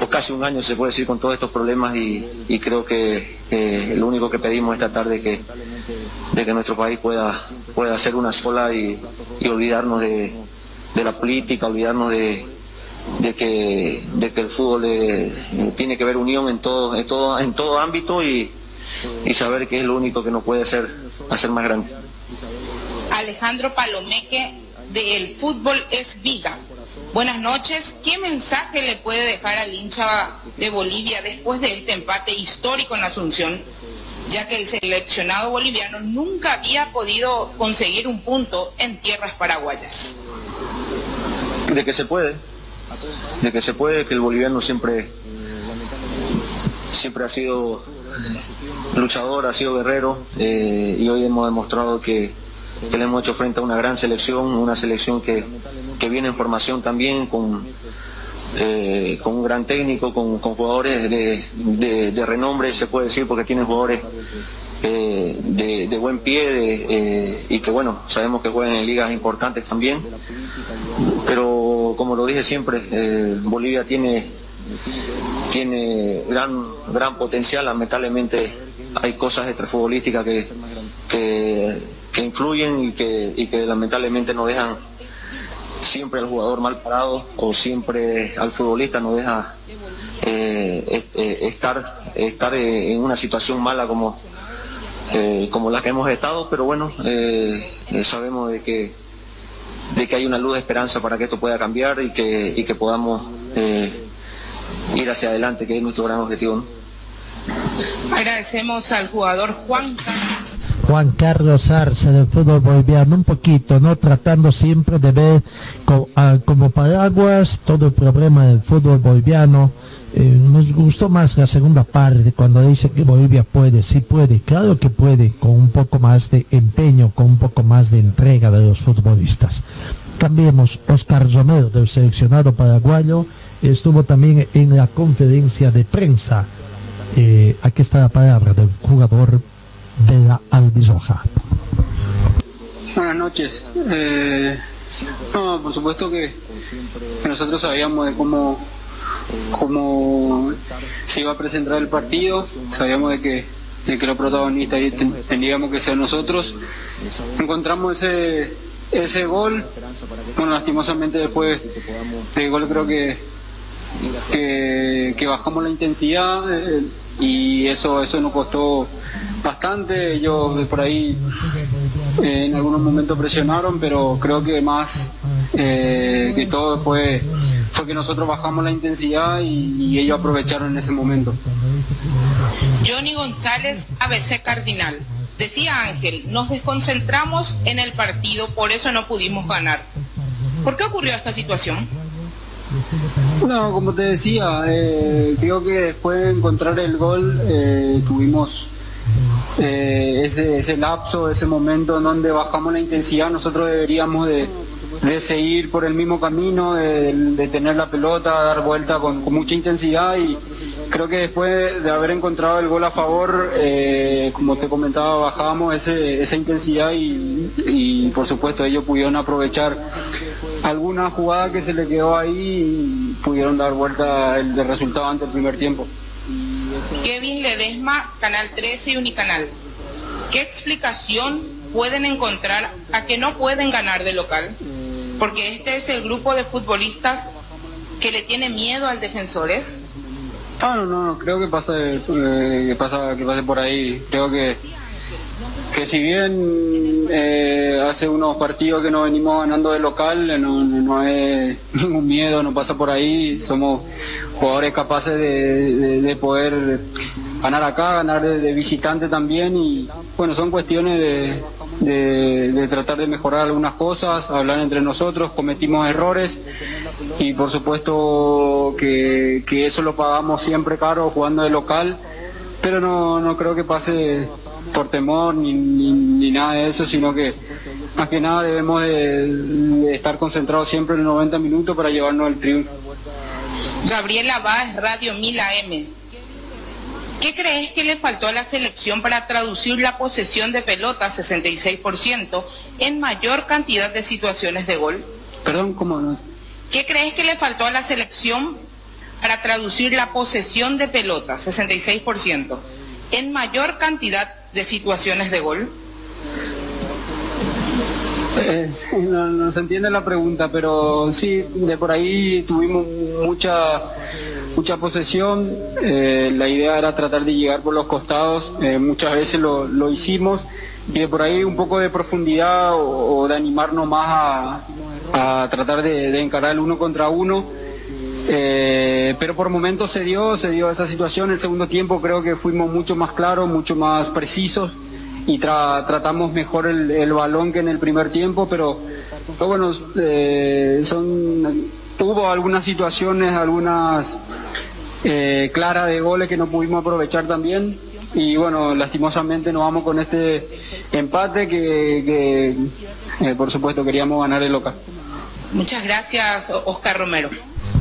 o casi un año se puede decir con todos estos problemas y, creo que lo único que pedimos es tratar de que, que nuestro país pueda, pueda ser una sola y, y olvidarnos de, de la política, olvidarnos de, de que, de que el fútbol eh, tiene que ver unión en todo, en todo, en todo ámbito y, y saber que es lo único que nos puede hacer, hacer más grande. Alejandro Palomeque de El Fútbol es Vida. Buenas noches. ¿Qué mensaje le puede dejar al hincha de Bolivia después de este empate histórico en Asunción? Ya que el seleccionado boliviano nunca había podido conseguir un punto en tierras paraguayas. De que se puede, de que se puede, que el boliviano siempre, siempre ha sido luchador, ha sido guerrero eh, y hoy hemos demostrado que, que le hemos hecho frente a una gran selección, una selección que, que viene en formación también con, eh, con un gran técnico, con, con jugadores de, de- renombre, se puede decir, porque tienen jugadores eh, de, buen pie y que bueno, sabemos que juegan en ligas importantes también. Pero como lo dije siempre, eh, Bolivia tiene, tiene gran, gran potencial, lamentablemente hay cosas extrafutbolísticas que, que, influyen y que, y que lamentablemente no dejan siempre al jugador mal parado o siempre al futbolista no deja eh, eh, estar, estar en una situación mala como, como la que hemos estado, pero bueno, sabemos de que, de que hay una luz de esperanza para que esto pueda cambiar y que, y que podamos eh, ir hacia adelante, que es nuestro gran objetivo. ¿no? Agradecemos al jugador Juan Juan Carlos Arce del fútbol boliviano, un poquito, ¿no? Tratando siempre de ver co- ah, como paraguas todo el problema del fútbol boliviano. Eh, nos gustó más la segunda parte cuando dice que Bolivia puede, sí puede, claro que puede, con un poco más de empeño, con un poco más de entrega de los futbolistas. Cambiemos, Oscar Romero del seleccionado paraguayo estuvo también en la conferencia de prensa. Eh, aquí está la palabra del jugador de la Albizoja. Buenas noches. Eh, no, por supuesto que, que nosotros sabíamos de cómo, cómo se iba a presentar el partido, sabíamos de que, de que los protagonistas ten- teníamos que ser nosotros. Encontramos ese, ese gol, bueno, lastimosamente después del gol creo que, que, bajamos la intensidad eh, y eso, eso nos costó bastante. Ellos por ahí eh, en algunos momentos presionaron, pero creo que más eh, que todo fue, fue que nosotros bajamos la intensidad y, y ellos aprovecharon en ese momento. Johnny González, ABC Cardinal. Decía Ángel, nos desconcentramos en el partido, por eso no pudimos ganar. ¿Por qué ocurrió esta situación? No, como te decía, eh, creo que después de encontrar el gol eh, tuvimos eh, ese, ese lapso, ese momento en donde bajamos la intensidad. Nosotros deberíamos de, de seguir por el mismo camino, de, tener la pelota, dar vuelta con, mucha intensidad y creo que después de haber encontrado el gol a favor, eh, como te comentaba, bajamos ese, esa intensidad y, y por supuesto ellos pudieron aprovechar alguna jugada que se le quedó ahí y pudieron dar vuelta el, el resultado ante el primer tiempo. Kevin Ledesma, Canal 13 y Unicanal. ¿Qué explicación pueden encontrar a que no pueden ganar de local? Porque este es el grupo de futbolistas que le tiene miedo al defensores. Ah, no, no, no, creo que eh, pasa, que pase por ahí. Creo que, que si bien eh, hace unos partidos que no venimos ganando de local, no, no, es ningún miedo, no pasa por ahí. Somos jugadores capaces de, de- de poder ganar acá, ganar de, visitante también y bueno, son cuestiones de, de- de tratar de mejorar algunas cosas, hablar entre nosotros, cometimos errores y por supuesto que, que eso lo pagamos siempre caro jugando de local, pero no, no creo que pase por temor ni, ni, ni nada de eso, sino que más que nada debemos de, de estar concentrados siempre en los 90 minutos para llevarnos el triunfo. Gabriela Báez, Radio 1000 AM. ¿Qué crees que le faltó a la selección para traducir la posesión de pelota 66% en mayor cantidad de situaciones de gol? Perdón, ¿cómo no? ¿Qué crees que le faltó a la selección para traducir la posesión de pelota 66% en mayor cantidad de situaciones de gol? Eh, no, no se entiende la pregunta, pero sí, de por ahí tuvimos mucha mucha posesión. eh, la idea era tratar de llegar por los costados. eh, muchas veces lo, lo hicimos y de por ahí un poco de profundidad o, de animarnos más a, a tratar de, de encarar el uno contra uno. Eh, pero por momentos se dio, se dio esa situación. El segundo tiempo creo que fuimos mucho más claros, mucho más precisos y tra- tratamos mejor el, balón que en el primer tiempo, pero, bueno, eh, hubo algunas situaciones, algunas eh, claras de goles que no pudimos aprovechar también y bueno, lastimosamente nos vamos con este empate que, por supuesto queríamos ganar el local. Muchas gracias, Oscar Romero.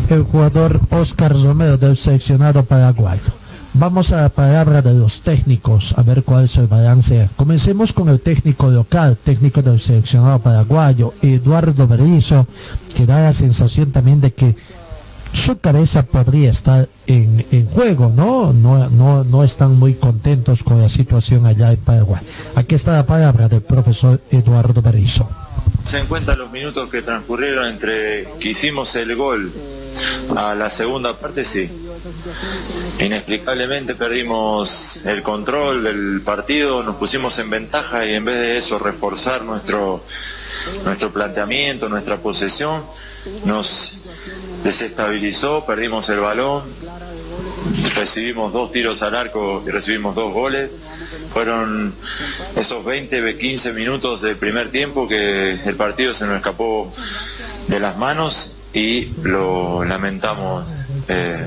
El jugador Oscar Romero del seleccionado paraguayo. Vamos a la palabra de los técnicos, a ver cuál es el balance. Comencemos con el técnico local, técnico del seleccionado paraguayo, Eduardo Berizzo, que da la sensación también de que su cabeza podría estar en, juego, ¿no? ¿no? No no están muy contentos con la situación allá en Paraguay. Aquí está la palabra del profesor Eduardo Berizzo. Se en los minutos que transcurrieron entre que hicimos el gol a la segunda parte, sí. Inexplicablemente perdimos el control del partido, nos pusimos en ventaja y en vez de eso reforzar nuestro, nuestro planteamiento, nuestra posesión, nos desestabilizó, perdimos el balón, recibimos dos tiros al arco y recibimos dos goles. Fueron esos 20, 15 minutos del primer tiempo que el partido se nos escapó de las manos y lo lamentamos. eh,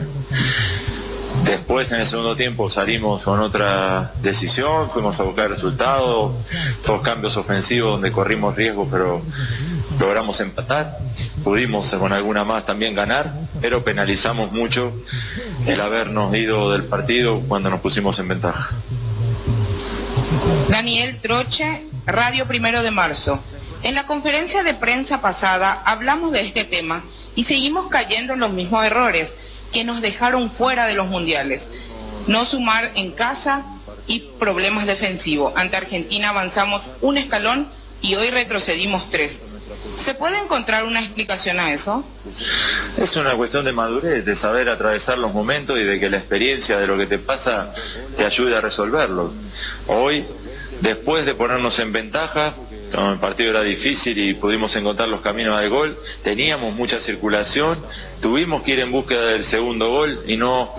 Después en el segundo tiempo salimos con otra decisión, fuimos a buscar resultados, dos cambios ofensivos donde corrimos riesgo, pero logramos empatar, pudimos con alguna más también ganar, pero penalizamos mucho el habernos ido del partido cuando nos pusimos en ventaja. Daniel Troche, Radio Primero de Marzo. En la conferencia de prensa pasada hablamos de este tema y seguimos cayendo en los mismos errores que nos dejaron fuera de los mundiales. No sumar en casa y problemas defensivos. Ante Argentina avanzamos un escalón y hoy retrocedimos tres. ¿Se puede encontrar una explicación a eso? Es una cuestión de madurez, de saber atravesar los momentos y de que la experiencia de lo que te pasa te ayude a resolverlo. Hoy, después de ponernos en ventaja, el partido era difícil y pudimos encontrar los caminos al gol, teníamos mucha circulación, tuvimos que ir en búsqueda del segundo gol y no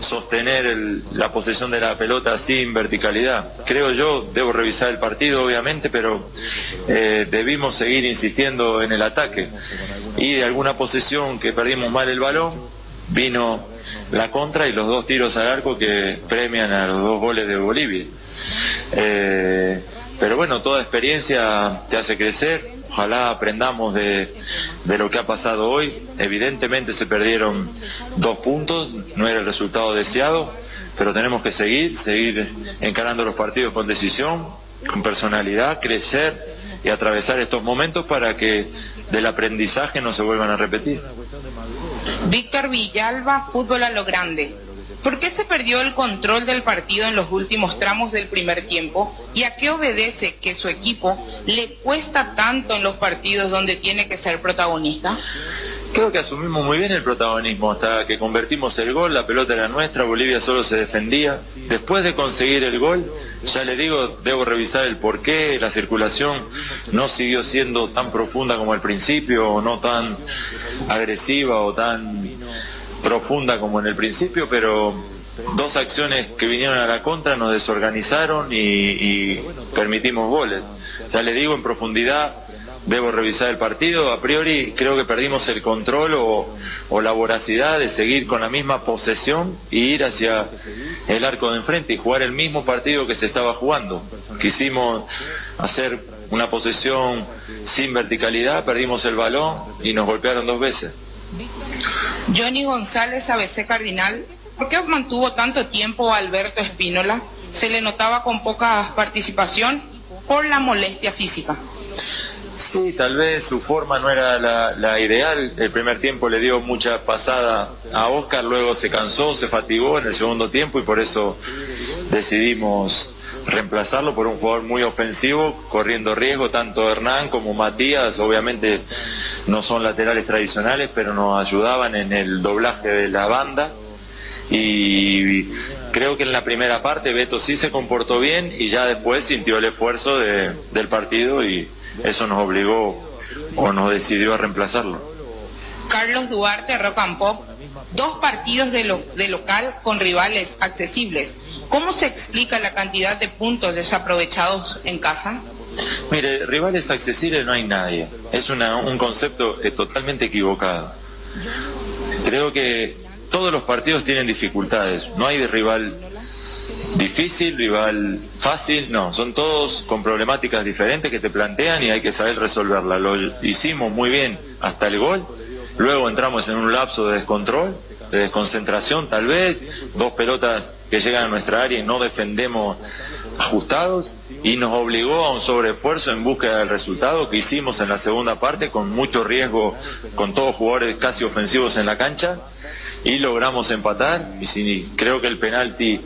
sostener la posesión de la pelota sin verticalidad. Creo yo, debo revisar el partido obviamente, pero eh, debimos seguir insistiendo en el ataque. Y de alguna posesión que perdimos mal el balón, vino la contra y los dos tiros al arco que premian a los dos goles de Bolivia. Eh, pero bueno, toda experiencia te hace crecer. Ojalá aprendamos de, de lo que ha pasado hoy. Evidentemente se perdieron dos puntos, no era el resultado deseado, pero tenemos que seguir, seguir encarando los partidos con decisión, con personalidad, crecer y atravesar estos momentos para que del aprendizaje no se vuelvan a repetir. Víctor Villalba, fútbol a lo grande. ¿Por qué se perdió el control del partido en los últimos tramos del primer tiempo? ¿Y a qué obedece que su equipo le cuesta tanto en los partidos donde tiene que ser protagonista? Creo que asumimos muy bien el protagonismo hasta que convertimos el gol, la pelota era nuestra, Bolivia solo se defendía. Después de conseguir el gol, ya le digo, debo revisar el por qué la circulación no siguió siendo tan profunda como al principio, o no tan agresiva o tan profunda como en el principio, pero dos acciones que vinieron a la contra nos desorganizaron y, permitimos goles. Ya le digo, en profundidad debo revisar el partido. A priori creo que perdimos el control o, o la voracidad de seguir con la misma posesión y ir hacia el arco de enfrente y jugar el mismo partido que se estaba jugando. Quisimos hacer una posesión sin verticalidad, perdimos el balón y nos golpearon dos veces. Johnny González, ABC Cardinal, ¿por qué mantuvo tanto tiempo a Alberto Espínola? Se le notaba con poca participación por la molestia física. Sí, tal vez su forma no era la, la ideal. El primer tiempo le dio mucha pasada a Oscar, luego se cansó, se fatigó en el segundo tiempo y por eso decidimos reemplazarlo por un jugador muy ofensivo, corriendo riesgo, tanto Hernán como Matías, obviamente no son laterales tradicionales, pero nos ayudaban en el doblaje de la banda. Y creo que en la primera parte Beto sí se comportó bien y ya después sintió el esfuerzo de- del partido y eso nos obligó o nos decidió a reemplazarlo. Carlos Duarte, Rock and Pop, dos partidos de, lo- de local con rivales accesibles. ¿Cómo se explica la cantidad de puntos desaprovechados en casa? Mire, rivales accesibles no hay nadie. Es una- un concepto eh, totalmente equivocado. Creo que todos los partidos tienen dificultades. No hay de rival difícil, rival fácil, no. Son todos con problemáticas diferentes que te plantean y hay que saber resolverlas. Lo hicimos muy bien hasta el gol. Luego entramos en un lapso de descontrol, de desconcentración tal vez. Dos pelotas que llegan a nuestra área y no defendemos ajustados. Y nos obligó a un sobreesfuerzo en búsqueda del resultado que hicimos en la segunda parte con mucho riesgo, con todos jugadores casi ofensivos en la cancha. Y logramos empatar. Y creo que el penalti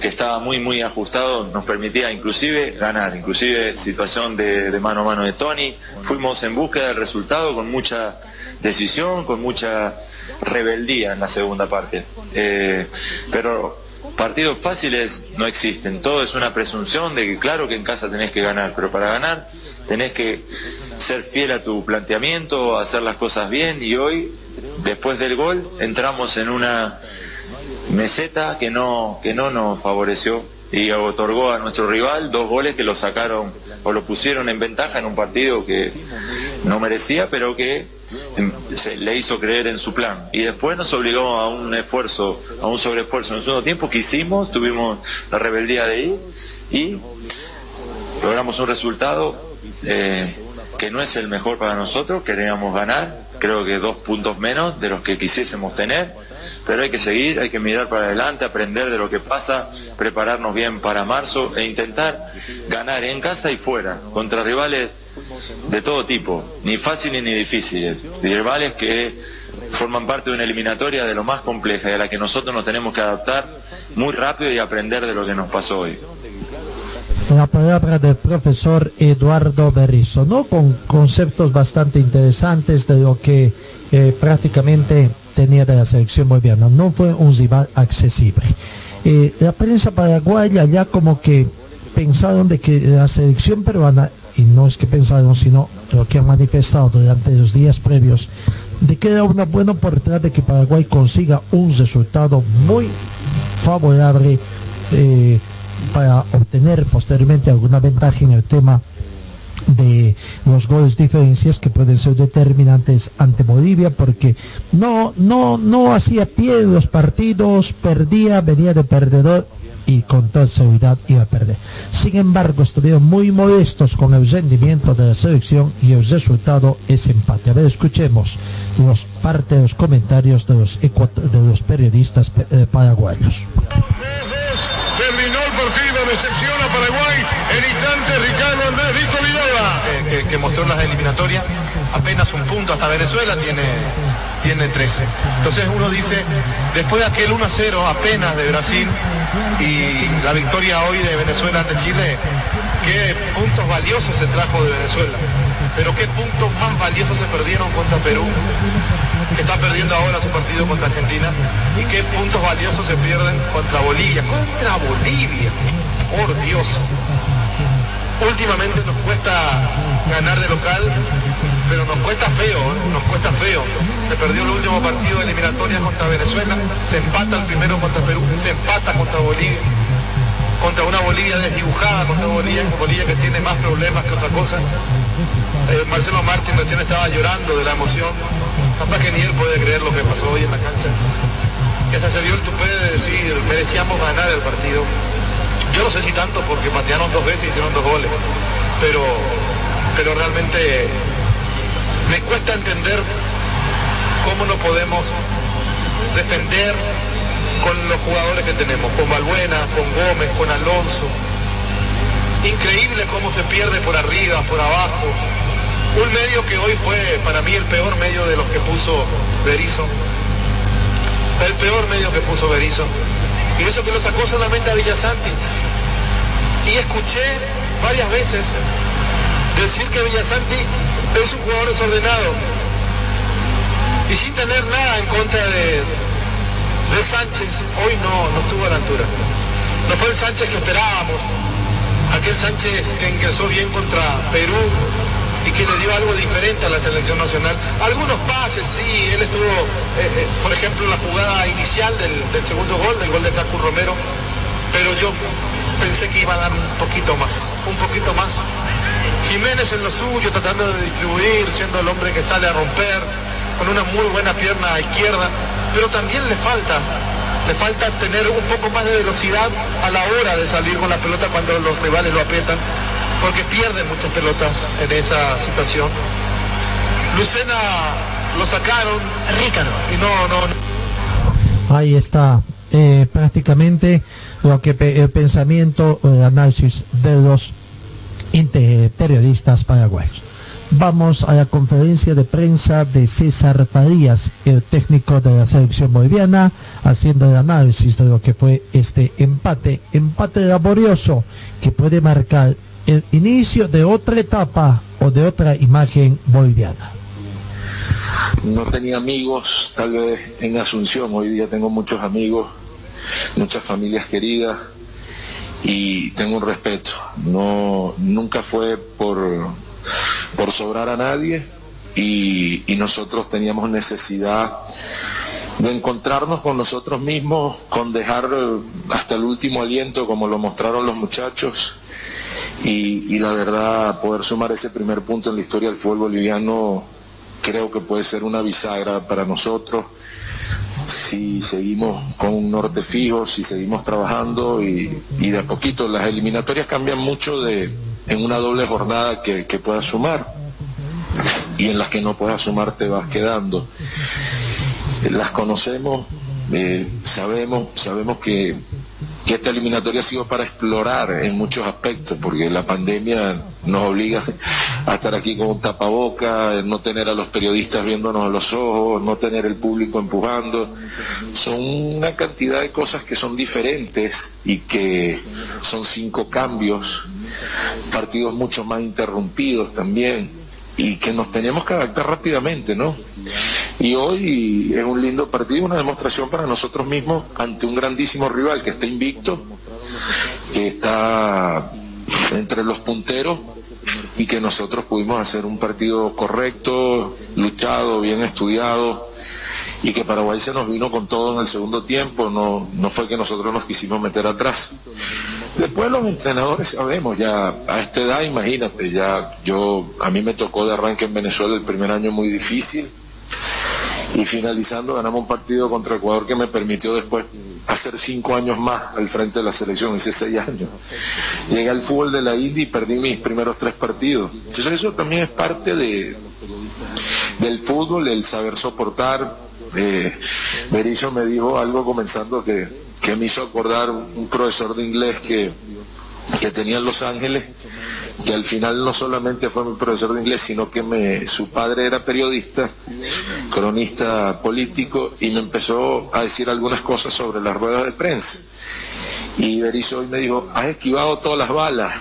que estaba muy muy ajustado nos permitía inclusive ganar, inclusive situación de, de mano a mano de Tony, fuimos en búsqueda del resultado con mucha decisión, con mucha rebeldía en la segunda parte. Eh, pero partidos fáciles no existen, todo es una presunción de que claro que en casa tenés que ganar, pero para ganar tenés que ser fiel a tu planteamiento, hacer las cosas bien y hoy, después del gol, entramos en una meseta que no, que no nos favoreció y otorgó a nuestro rival dos goles que lo sacaron o lo pusieron en ventaja en un partido que no merecía, pero que se le hizo creer en su plan. Y después nos obligó a un esfuerzo, a un sobreesfuerzo. En el segundo tiempo que hicimos, tuvimos la rebeldía de ir y logramos un resultado eh, que no es el mejor para nosotros, queríamos ganar, creo que dos puntos menos de los que quisiésemos tener, pero hay que seguir, hay que mirar para adelante, aprender de lo que pasa, prepararnos bien para marzo e intentar ganar en casa y fuera, contra rivales de todo tipo, ni fáciles ni difíciles, rivales que forman parte de una eliminatoria de lo más compleja y a la que nosotros nos tenemos que adaptar muy rápido y aprender de lo que nos pasó hoy. La palabra del profesor Eduardo Berrizo, ¿no? Con conceptos bastante interesantes de lo que eh, prácticamente tenía de la selección boliviana. No fue un rival accesible. Eh, la prensa paraguaya ya como que pensaron de que la selección peruana, y no es que pensaron, sino lo que han manifestado durante los días previos, de que era una buena oportunidad de que Paraguay consiga un resultado muy favorable eh, para obtener posteriormente alguna ventaja en el tema de los goles diferencias que pueden ser determinantes ante Bolivia porque no no no hacía pie los partidos perdía venía de perdedor y con toda seguridad iba a perder. Sin embargo, estuvieron muy modestos con el rendimiento de la selección y el resultado es empate. A ver, escuchemos los parte de los comentarios de los, de los periodistas eh, paraguayos. Terminó el partido, decepciona Paraguay. El instante Ricardo. Que, mostró las eliminatorias, apenas un punto hasta Venezuela tiene, tiene 13. Entonces uno dice, después de aquel 1-0 apenas de Brasil, y la victoria hoy de Venezuela ante Chile, qué puntos valiosos se trajo de Venezuela, pero qué puntos más valiosos se perdieron contra Perú, que está perdiendo ahora su partido contra Argentina, y qué puntos valiosos se pierden contra Bolivia, contra Bolivia, por Dios. Últimamente nos cuesta ganar de local, pero nos cuesta feo, ¿eh? nos cuesta feo. Se perdió el último partido de eliminatoria contra Venezuela, se empata el primero contra Perú, se empata contra Bolivia, contra una Bolivia desdibujada, contra Bolivia, Bolivia que tiene más problemas que otra cosa. Eh, Marcelo Martín recién estaba llorando de la emoción, capaz que ni él puede creer lo que pasó hoy en la cancha. Que se dio el tupé de decir, merecíamos ganar el partido. Yo no sé si tanto porque patearon dos veces y hicieron dos goles, pero, pero realmente me cuesta entender cómo no podemos defender con los jugadores que tenemos, con Balbuena, con Gómez, con Alonso. Increíble cómo se pierde por arriba, por abajo. Un medio que hoy fue para mí el peor medio de los que puso Berizzo. El peor medio que puso Berizzo. Y eso que lo sacó solamente a Villasanti. Y escuché varias veces decir que Villasanti es un jugador desordenado. Y sin tener nada en contra de, de Sánchez, hoy no, no estuvo a la altura. No fue el Sánchez que esperábamos. Aquel Sánchez que ingresó bien contra Perú y que le dio algo diferente a la selección nacional. Algunos pases, sí, él estuvo, eh, eh, por ejemplo, la jugada inicial del, del, segundo gol, del gol de Cacu Romero, pero yo pensé que iba a dar un poquito más, un poquito más. Jiménez en lo suyo, tratando de distribuir, siendo el hombre que sale a romper, con una muy buena pierna izquierda, pero también le falta, le falta tener un poco más de velocidad a la hora de salir con la pelota cuando los rivales lo aprietan, porque pierde muchas pelotas en esa situación. Lucena lo sacaron. Ricardo. Y no, no, no. Ahí está. Eh, prácticamente lo que el pensamiento o el análisis de los periodistas paraguayos. Vamos a la conferencia de prensa de César Farías, el técnico de la selección boliviana, haciendo el análisis de lo que fue este empate, empate laborioso que puede marcar el inicio de otra etapa o de otra imagen boliviana. No tenía amigos, tal vez en Asunción, hoy día tengo muchos amigos, muchas familias queridas, y tengo un respeto. No, nunca fue por, por sobrar a nadie y, nosotros teníamos necesidad de encontrarnos con nosotros mismos, con dejar hasta el último aliento como lo mostraron los muchachos y, y la verdad poder sumar ese primer punto en la historia del fútbol boliviano creo que puede ser una bisagra para nosotros si seguimos con un norte fijo, si seguimos trabajando y, de a poquito las eliminatorias cambian mucho de en una doble jornada que, puedas sumar y en las que no puedas sumar te vas quedando. Las conocemos, eh, sabemos, sabemos que, que esta eliminatoria ha sido para explorar en muchos aspectos, porque la pandemia nos obliga a estar aquí con un tapaboca, no tener a los periodistas viéndonos a los ojos, no tener el público empujando. Son una cantidad de cosas que son diferentes y que son cinco cambios, partidos mucho más interrumpidos también y que nos tenemos que adaptar rápidamente, ¿no? Y hoy es un lindo partido, una demostración para nosotros mismos ante un grandísimo rival que está invicto, que está entre los punteros y que nosotros pudimos hacer un partido correcto, luchado, bien estudiado y que Paraguay se nos vino con todo en el segundo tiempo, no, no fue que nosotros nos quisimos meter atrás. Después los entrenadores sabemos, ya a esta edad, imagínate, ya yo, a mí me tocó de arranque en Venezuela el primer año muy difícil y finalizando ganamos un partido contra Ecuador que me permitió después hacer cinco años más al frente de la selección, hice seis años. Llegué al fútbol de la India y perdí mis primeros tres partidos. Entonces eso también es parte de, del fútbol, el saber soportar. Eh, Berizzo me dijo algo comenzando que, que me hizo acordar un profesor de inglés que, que tenía en Los Ángeles, que al final no solamente fue mi profesor de inglés, sino que su padre era periodista, cronista político, y me empezó a decir algunas cosas sobre las ruedas de prensa. Y Berizzo hoy me dijo, has esquivado todas las balas.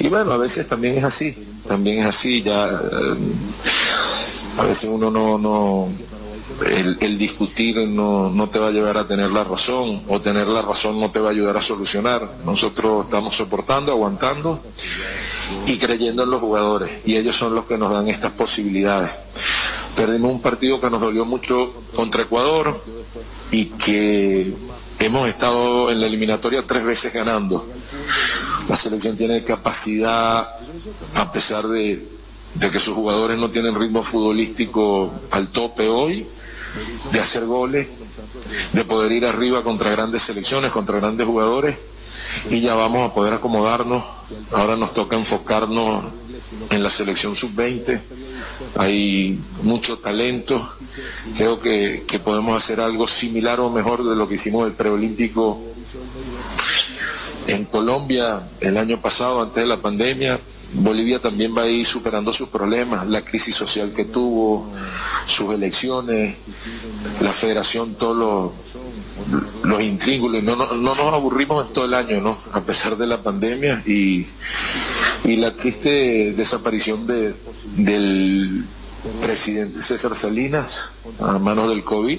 Y bueno, a veces también es así, también es así, ya eh, a veces uno no, no el, discutir no, no te va a llevar a tener la razón o tener la razón no te va a ayudar a solucionar. Nosotros estamos soportando, aguantando y creyendo en los jugadores y ellos son los que nos dan estas posibilidades. Perdimos un partido que nos dolió mucho contra Ecuador y que hemos estado en la eliminatoria tres veces ganando. La selección tiene capacidad, a pesar de que sus jugadores no tienen ritmo futbolístico al tope hoy, de hacer goles, de poder ir arriba contra grandes selecciones, contra grandes jugadores y ya vamos a poder acomodarnos. Ahora nos toca enfocarnos en la selección sub-20. Hay mucho talento. Creo que, que, podemos hacer algo similar o mejor de lo que hicimos el preolímpico en Colombia el año pasado, antes de la pandemia. Bolivia también va a ir superando sus problemas, la crisis social que tuvo, sus elecciones, la federación, todos los, los intríngulos. No, no, no, nos aburrimos en todo el año, ¿no? A pesar de la pandemia y, la triste desaparición de, del presidente César Salinas a manos del COVID.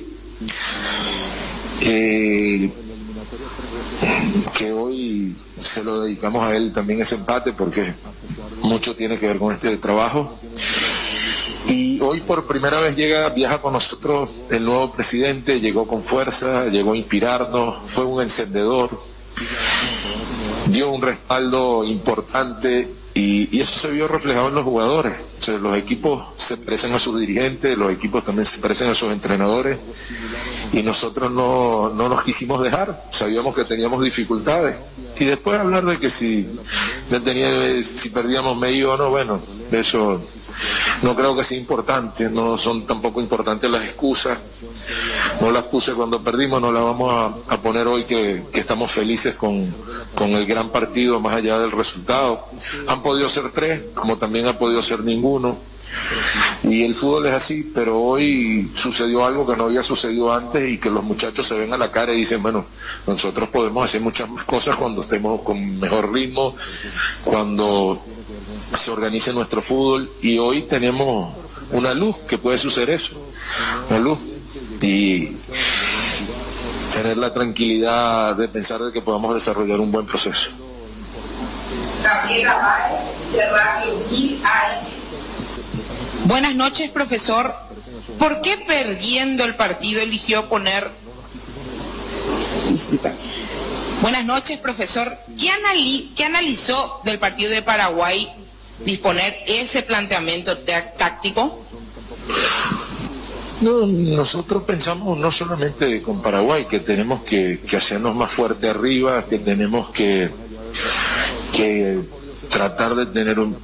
Eh, que hoy se lo dedicamos a él también ese empate porque mucho tiene que ver con este trabajo. Y hoy por primera vez llega, viaja con nosotros el nuevo presidente, llegó con fuerza, llegó a inspirarnos, fue un encendedor, dio un respaldo importante y, eso se vio reflejado en los jugadores. Los equipos se parecen a sus dirigentes, los equipos también se parecen a sus entrenadores y nosotros no, no nos quisimos dejar, sabíamos que teníamos dificultades. Y después hablar de que si, si perdíamos medio o no, bueno, eso no creo que sea importante, no son tampoco importantes las excusas, no las puse cuando perdimos, no las vamos a, a poner hoy que, que, estamos felices con, con el gran partido más allá del resultado. Han podido ser tres, como también ha podido ser ninguno y el fútbol es así, pero hoy sucedió algo que no había sucedido antes y que los muchachos se ven a la cara y dicen, bueno, nosotros podemos hacer muchas más cosas cuando estemos con mejor ritmo, cuando se organice nuestro fútbol y hoy tenemos una luz que puede suceder eso, una luz. Y tener la tranquilidad de pensar de que podamos desarrollar un buen proceso. Buenas noches, profesor. ¿Por qué perdiendo el partido eligió poner... Buenas noches, profesor. ¿Qué, anali... ¿Qué analizó del partido de Paraguay disponer ese planteamiento táctico? No, nosotros pensamos no solamente con Paraguay, que tenemos que, hacernos más fuerte arriba, que tenemos que, que tratar de tener un,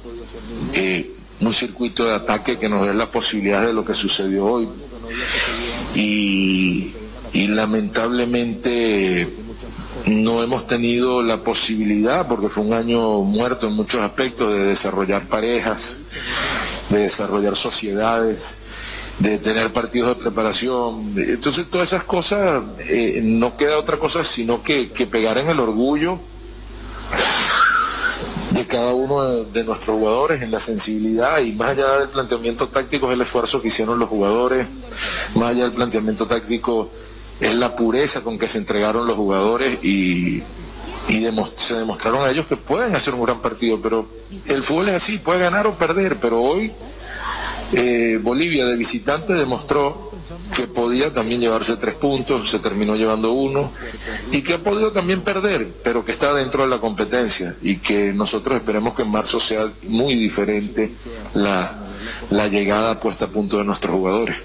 eh, un circuito de ataque que nos dé la posibilidad de lo que sucedió hoy. Y, lamentablemente no hemos tenido la posibilidad, porque fue un año muerto en muchos aspectos, de desarrollar parejas, de desarrollar sociedades, de tener partidos de preparación. Entonces todas esas cosas, eh, no queda otra cosa sino que, que pegar en el orgullo de cada uno de, nuestros jugadores, en la sensibilidad y más allá del planteamiento táctico es el esfuerzo que hicieron los jugadores, más allá del planteamiento táctico es la pureza con que se entregaron los jugadores y, y se demostraron a ellos que pueden hacer un gran partido, pero el fútbol es así, puede ganar o perder, pero hoy eh, Bolivia de visitante demostró que podía también llevarse tres puntos, se terminó llevando uno, y que ha podido también perder, pero que está dentro de la competencia y que nosotros esperemos que en marzo sea muy diferente la, la llegada puesta a punto de nuestros jugadores.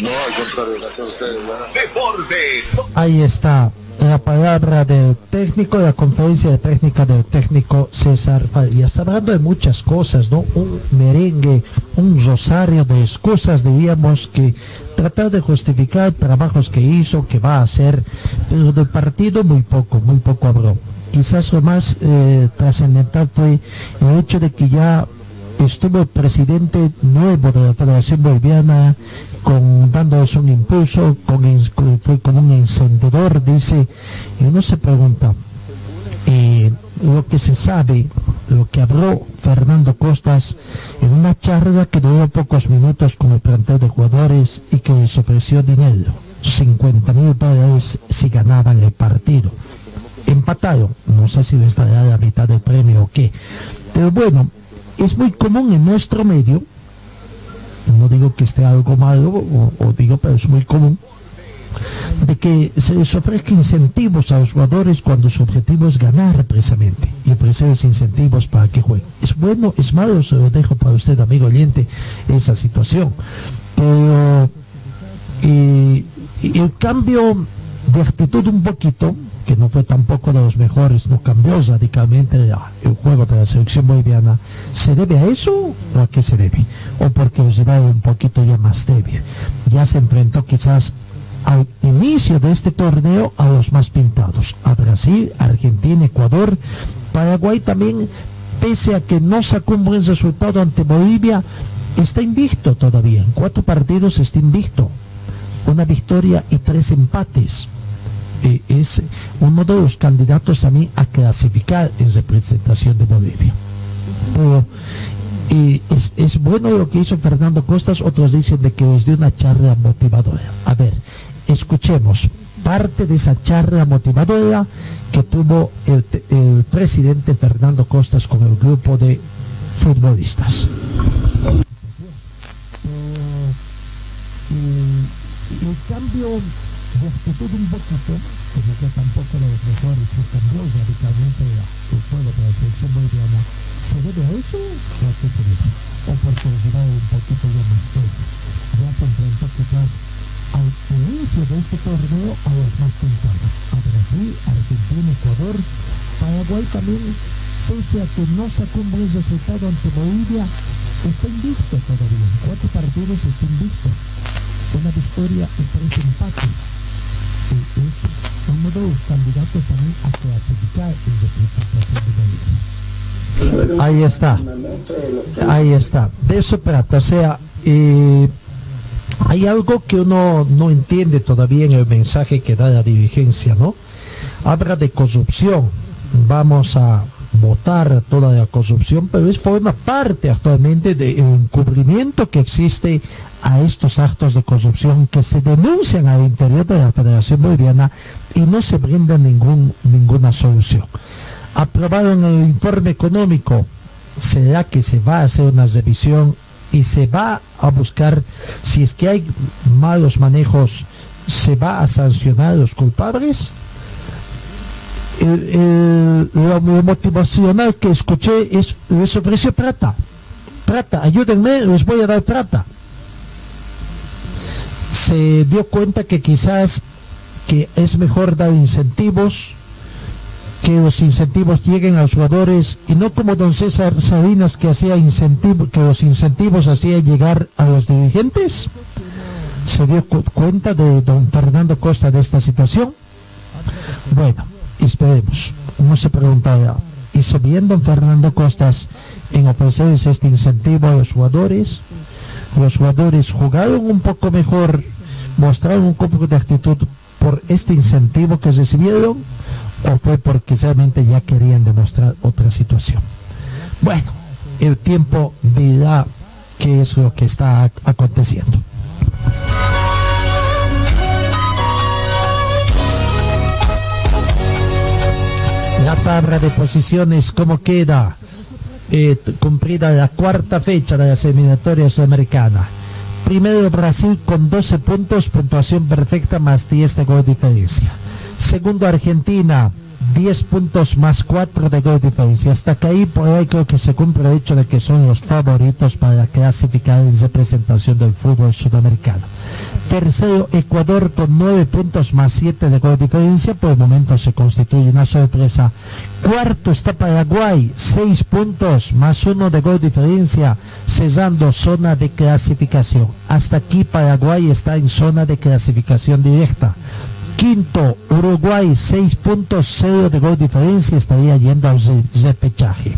No, al contrario, gracias a ustedes. Deporte. Ahí está la palabra del técnico la conferencia de técnica del técnico César Farías, hablando de muchas cosas, ¿no? Un merengue, un rosario de excusas, diríamos, que tratar de justificar trabajos que hizo, que va a hacer, pero del partido muy poco, muy poco habló. Quizás lo más eh, trascendental fue el hecho de que ya estuvo el presidente nuevo de la Federación Boliviana con dándoles un impulso, con, fue con un encendedor, dice, y uno se pregunta, eh, lo que se sabe, lo que habló Fernando Costas en una charla que duró pocos minutos con el plantel de jugadores y que les ofreció dinero, 50 mil dólares si ganaban el partido. Empatado, no sé si les dará la mitad del premio o qué, pero bueno, es muy común en nuestro medio, no digo que esté algo malo, o, digo, pero es muy común, de que se les ofrezca incentivos a los jugadores cuando su objetivo es ganar precisamente y ofrecerles incentivos para que jueguen. Es bueno, es malo, se lo dejo para usted, amigo oyente, esa situación. Pero y el cambio de actitud un poquito, que no fue tampoco de los mejores, no cambió radicalmente el juego de la selección boliviana, ¿se debe a eso o a qué se debe? O porque los llevaba un poquito ya más débil. Ya se enfrentó quizás al inicio de este torneo a los más pintados, a Brasil, Argentina, Ecuador, Paraguay también, pese a que no sacó un buen resultado ante Bolivia, está invicto todavía, en cuatro partidos está invicto, una victoria y tres empates eh, es uno de los candidatos mí a clasificar en representación de Bolivia. Pero eh, es, bueno lo que hizo Fernando Costas, otros dicen de que os dio una charla motivadora. A ver, escuchemos parte de esa charla motivadora que tuvo el, el presidente Fernando Costas con el grupo de futbolistas. el cambio de actitud un poquito, como que tampoco los mejores que cambió radicalmente el juego de la selección boliviana, ¿se debe a eso o a qué se debe? O porque llevaba un poquito ya más. Ya se enfrentó quizás al inicio de este torneo a los más pintados, a Brasil, Argentina, Ecuador, Paraguay también, pese a que no sacó un buen resultado ante Bolivia, está invicto todavía, en cuatro partidos está invicto. Una victoria y tres empates Ahí está, ahí está. De eso trata, o sea, hay algo que uno no entiende todavía en el mensaje que da la dirigencia, ¿no? Habla de corrupción, vamos a votar toda la corrupción, pero es forma parte actualmente del encubrimiento que existe a estos actos de corrupción que se denuncian al interior de la Federación Boliviana y no se brinda ningún, ninguna solución. Aprobaron el informe económico, será que se va a hacer una revisión y se va a buscar si es que hay malos manejos, se va a sancionar a los culpables. El, lo motivacional que escuché es les ofreció plata, plata, ayúdenme, les voy a dar plata se dio cuenta que quizás que es mejor dar incentivos, que los incentivos lleguen a los jugadores y no como don César Salinas que hacía incentivos, que los incentivos hacían llegar a los dirigentes. ¿Se dio cu- cuenta de don Fernando Costa de esta situación? Bueno, esperemos. Uno se preguntará, ¿hizo bien don Fernando Costas en ofrecerles este incentivo a los jugadores? Los jugadores jugaron un poco mejor, mostraron un poco de actitud por este incentivo que recibieron o fue porque realmente ya querían demostrar otra situación. Bueno, el tiempo dirá qué es lo que está ac- aconteciendo. La tabla de posiciones, ¿cómo queda? Eh, cumplida la cuarta fecha de la eliminatoria sudamericana. Primero Brasil con 12 puntos, puntuación perfecta más 10 de gol diferencia. Segundo Argentina, 10 puntos más 4 de gol diferencia. Hasta que ahí por ahí creo que se cumple el hecho de que son los favoritos para clasificar en representación del fútbol sudamericano. Tercero, Ecuador con 9 puntos más 7 de gol diferencia. Por el momento se constituye una sorpresa. Cuarto está Paraguay, 6 puntos más 1 de gol diferencia, cesando zona de clasificación. Hasta aquí Paraguay está en zona de clasificación directa. Quinto, Uruguay, 6 puntos, 0 de gol diferencia, estaría yendo al re- repechaje.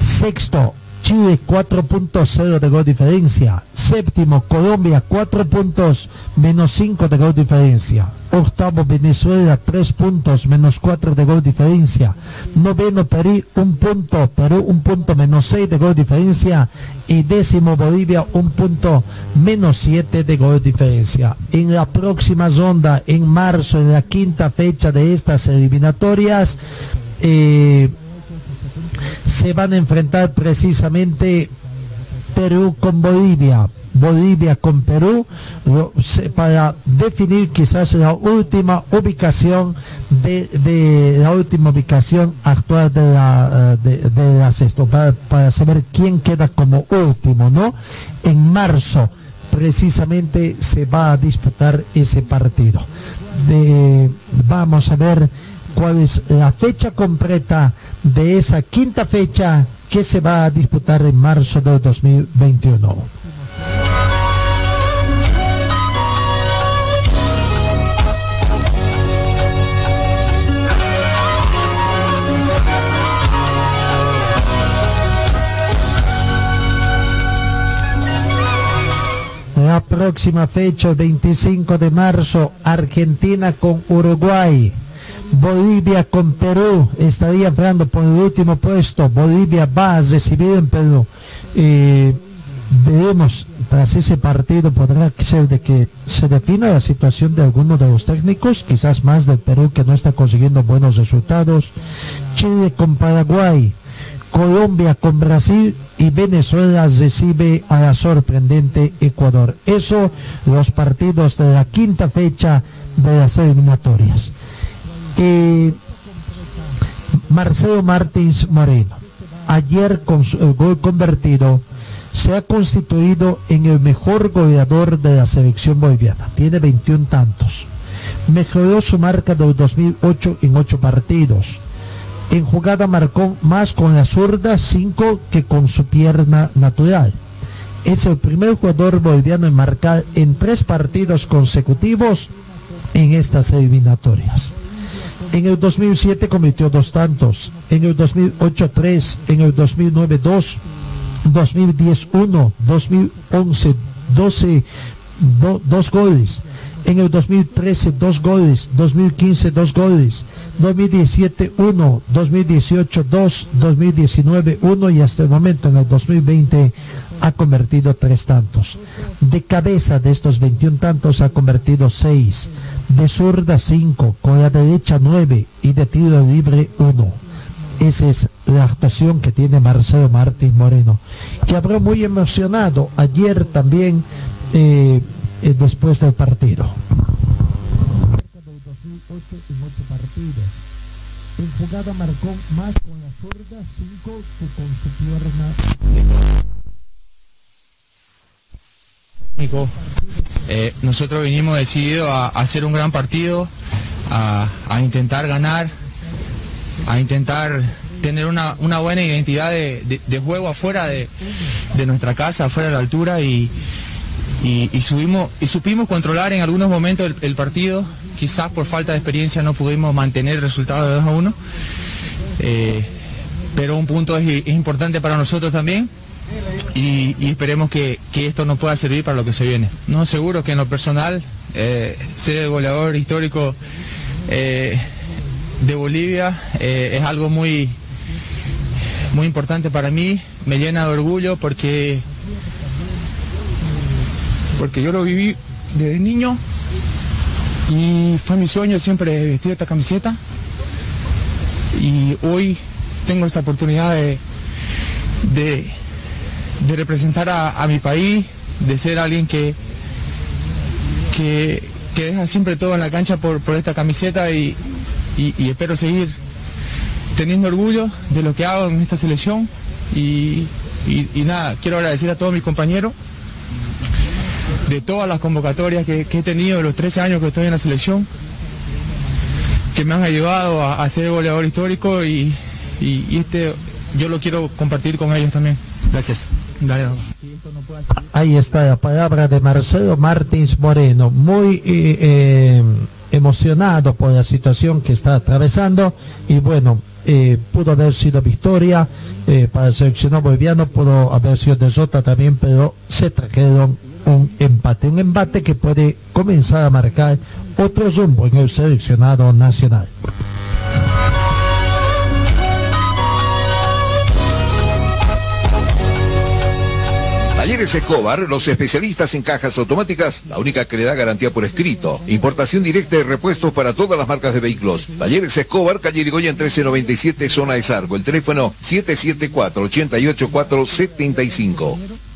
Sexto, Chile 4 puntos 0 de gol diferencia. Séptimo, Colombia 4 puntos menos 5 de gol diferencia. Octavo, Venezuela 3 puntos menos 4 de gol diferencia. Noveno, Perú 1 punto, Perú 1 punto menos 6 de gol diferencia. Y décimo, Bolivia 1 punto menos 7 de gol diferencia. En la próxima ronda, en marzo, en la quinta fecha de estas eliminatorias, eh, se van a enfrentar precisamente Perú con Bolivia, Bolivia con Perú, para definir quizás la última ubicación de, la última ubicación actual de la, de, de la sexto, para, para saber quién queda como último, ¿no? En marzo precisamente se va a disputar ese partido. De- vamos a ver cuál es la fecha completa de esa quinta fecha que se va a disputar en marzo del 2021. La próxima fecha, el 25 de marzo, Argentina con Uruguay. Bolivia con Perú estaría entrando por el último puesto. Bolivia va a recibir en Perú. Eh, veremos, tras ese partido podrá ser de que se defina la situación de alguno de los técnicos, quizás más del Perú que no está consiguiendo buenos resultados. Chile con Paraguay. Colombia con Brasil y Venezuela recibe a la sorprendente Ecuador. Eso los partidos de la quinta fecha de las eliminatorias. Eh, Marcelo Martins Moreno, ayer con su el gol convertido, se ha constituido en el mejor goleador de la selección boliviana. Tiene 21 tantos. Mejoró su marca del 2008 en 8 partidos. En jugada marcó más con la zurda 5 que con su pierna natural. Es el primer jugador boliviano en marcar en tres partidos consecutivos en estas eliminatorias. En el 2007 cometió dos tantos, en el 2008 tres, en el 2009 dos, 2010 uno, 2011 12, do- dos goles, en el 2013 dos goles, 2015 dos goles, 2017 uno, 2018 dos, 2019 uno y hasta el momento en el 2020 ha convertido tres tantos. De cabeza de estos 21 tantos ha convertido seis, de zurda 5, con la derecha 9 y de tiro libre 1. Esa es la actuación que tiene Marcelo Martín Moreno, que habló muy emocionado ayer también eh, eh, después del partido. En jugada marcó más con la zurda 5 que con su pierna. Eh, nosotros vinimos decididos a, hacer un gran partido, a, intentar ganar, a intentar tener una, buena identidad de, juego afuera de, nuestra casa, afuera de la altura y, y, subimos y supimos controlar en algunos momentos el, partido. Quizás por falta de experiencia no pudimos mantener el resultado de 2 a 1. Eh, pero un punto es importante para nosotros también y, esperemos que, que esto nos pueda servir para lo que se viene. No seguro que en lo personal eh, ser el goleador histórico eh, de Bolivia eh, es algo muy muy importante para mí, me llena de orgullo porque porque yo lo viví desde niño y fue mi sueño siempre vestir esta camiseta y hoy tengo esta oportunidad de, de representar a, a mi país, de ser alguien que, que, que deja siempre todo en la cancha por, por esta camiseta y, y- espero seguir teniendo orgullo de lo que hago en esta selección y, y- nada, quiero agradecer a todos mis compañeros de todas las convocatorias que, que he tenido de los 13 años que estoy en la selección que me han ayudado a, a ser goleador histórico y, y- y este yo lo quiero compartir con ellos también. Gracias. Ahí está la palabra de Marcelo Martins Moreno, muy eh, eh, emocionado por la situación que está atravesando y bueno, eh, pudo haber sido victoria para el seleccionado boliviano, pudo haber sido derrota también, pero se trajeron un empate, un empate que puede comenzar a marcar otro rumbo en el seleccionado nacional. Talleres Escobar, los especialistas en cajas automáticas, la única que le da garantía por escrito. Importación directa de repuestos para todas las marcas de vehículos. Talleres Escobar, calle Irigoyen 1397, zona de Sargo. El teléfono 774-88475.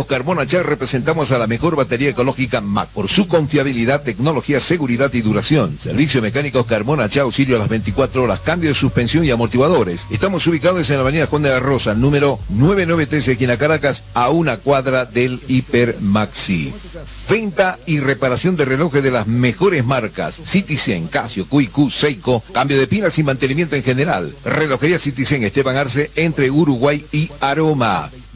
Mecánicos Carbona Char representamos a la mejor batería ecológica MAC por su confiabilidad, tecnología, seguridad y duración. Servicio Mecánicos Carbona Char, auxilio a las 24 horas, cambio de suspensión y amortiguadores. Estamos ubicados en la Avenida Juan de la Rosa, número 993, aquí en Caracas, a una cuadra del Hiper Maxi. Venta y reparación de relojes de las mejores marcas. Citizen, Casio, QQ, Seiko. Cambio de pilas y mantenimiento en general. Relojería Citizen Esteban Arce entre Uruguay y Aroma.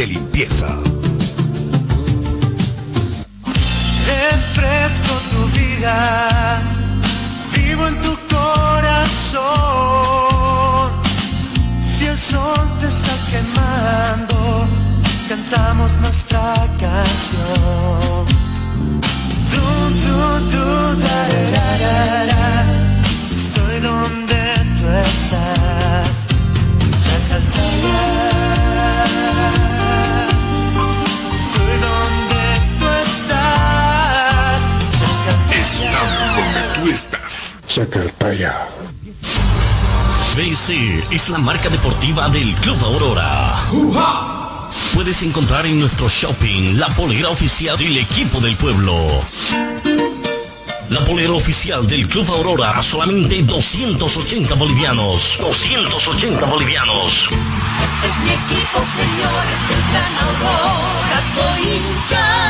de limpieza! refresco tu vida, vivo en tu corazón. Si el sol te está quemando, cantamos nuestra canción. Du, du, du, da, da, da, da. Estoy donde tú estás. BC es la marca deportiva del Club Aurora. Puedes encontrar en nuestro shopping la polera oficial del equipo del pueblo. La polera oficial del Club Aurora a solamente 280 bolivianos. 280 bolivianos. Es mi equipo, señores, el gran Aurora, soy hincha.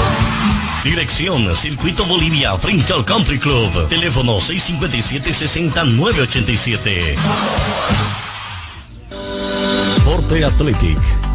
Dirección Circuito Bolivia frente al Country Club. Teléfono 657-60987. Forte Athletic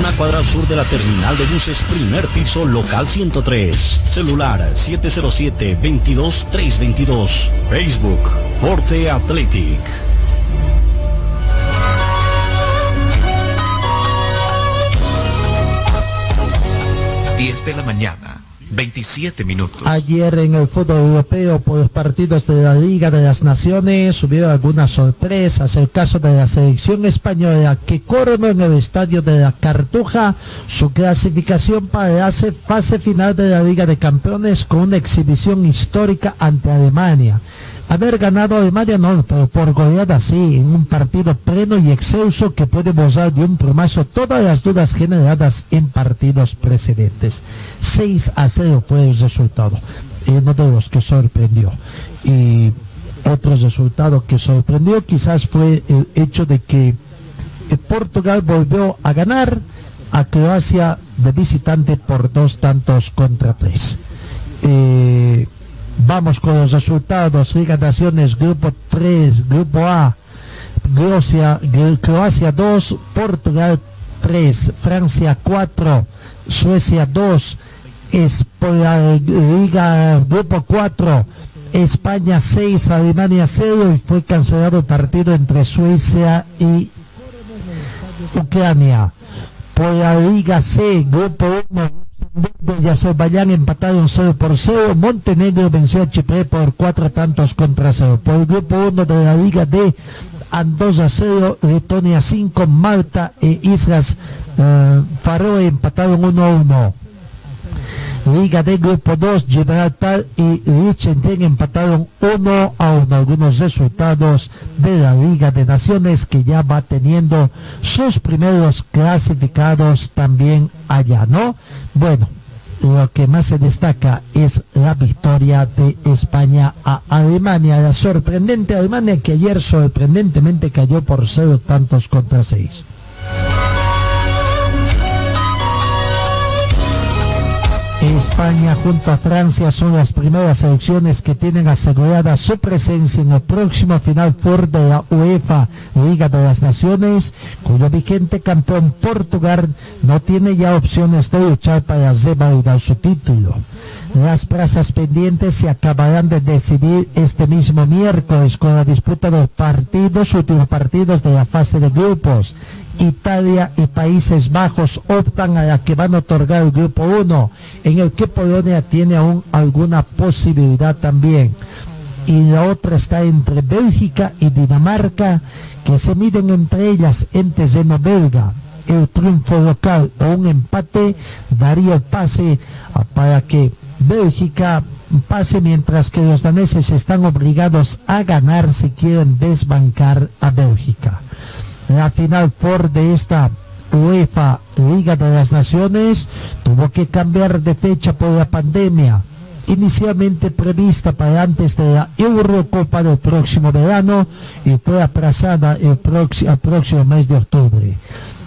una cuadra al sur de la terminal de buses, primer piso, local 103. Celular 707-22322. Facebook, Forte Athletic. 10 de la mañana, 27 minutos. Ayer en el fútbol europeo por los partidos de la Liga de las Naciones hubieron algunas sorpresas. El caso de la selección española que coronó en el estadio de la Cartuja su clasificación para la fase- fase final de la Liga de Campeones con una exhibición histórica ante Alemania. Haber ganado Alemania no, pero por goleada sí, en un partido pleno y excelso que puede borrar de un plumazo todas las dudas generadas en partidos precedentes. 6 a 0 fue el resultado, uno de los que sorprendió. Y otro resultado que sorprendió quizás fue el hecho de que eh, Portugal volvió a ganar a Croacia de visitante por dos tantos contra tres. Eh, vamos con los resultados. Liga Naciones, Grupo 3, Grupo A. Croacia, Croacia 2, Portugal 3, Francia 4, Suecia 2, es por la Liga Grupo 4, España 6, Alemania 0 y fue cancelado el partido entre Suecia y Ucrania. Por la Liga C, Grupo 1, Y Azerbaiyán empataron 0 por 0. Montenegro venció a Chipre por 4 tantos contra 0. Por el Grupo 1 de la Liga D, Andorra 0, Letonia 5, Malta e Islas eh, Faroe empataron 1 a 1. Liga de Grupo 2, Gibraltar y Liechtenstein empataron 1 a 1. Algunos resultados de la Liga de Naciones que ya va teniendo sus primeros clasificados también allá, ¿no? Bueno, lo que más se destaca es la victoria de España a Alemania, la sorprendente Alemania que ayer sorprendentemente cayó por cero tantos contra seis. España junto a Francia son las primeras selecciones que tienen asegurada su presencia en el próximo final Four de la UEFA Liga de las Naciones, cuyo vigente campeón Portugal no tiene ya opciones de luchar para revalidar su título. Las plazas pendientes se acabarán de decidir este mismo miércoles con la disputa de los partidos, últimos partidos de la fase de grupos. Italia y Países Bajos optan a la que van a otorgar el grupo 1, en el que Polonia tiene aún alguna posibilidad también. Y la otra está entre Bélgica y Dinamarca, que se miden entre ellas en terreno belga. El triunfo local o un empate daría el pase para que Bélgica pase mientras que los daneses están obligados a ganar si quieren desbancar a Bélgica la final Ford de esta UEFA Liga de las Naciones tuvo que cambiar de fecha por la pandemia, inicialmente prevista para antes de la Eurocopa del próximo verano y fue aplazada el al próximo mes de octubre.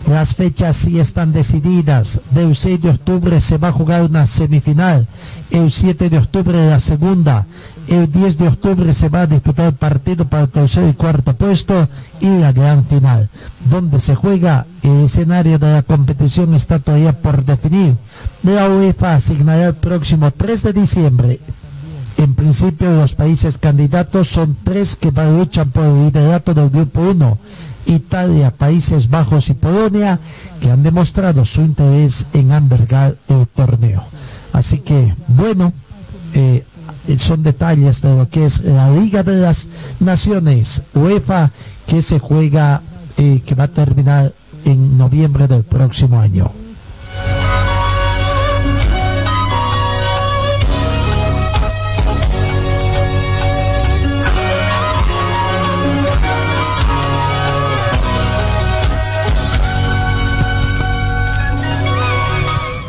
Las fechas sí están decididas. Del 6 de octubre se va a jugar una semifinal. El 7 de octubre la segunda. El 10 de octubre se va a disputar el partido para el tercer y cuarto puesto y la gran final. Donde se juega el escenario de la competición está todavía por definir. La UEFA asignará el próximo 3 de diciembre en principio, los países candidatos son tres que luchan por el liderato del Grupo 1. Italia, Países Bajos y Polonia, que han demostrado su interés en albergar el torneo. Así que, bueno, eh, son detalles de lo que es la Liga de las Naciones, UEFA, que se juega, eh, que va a terminar en noviembre del próximo año.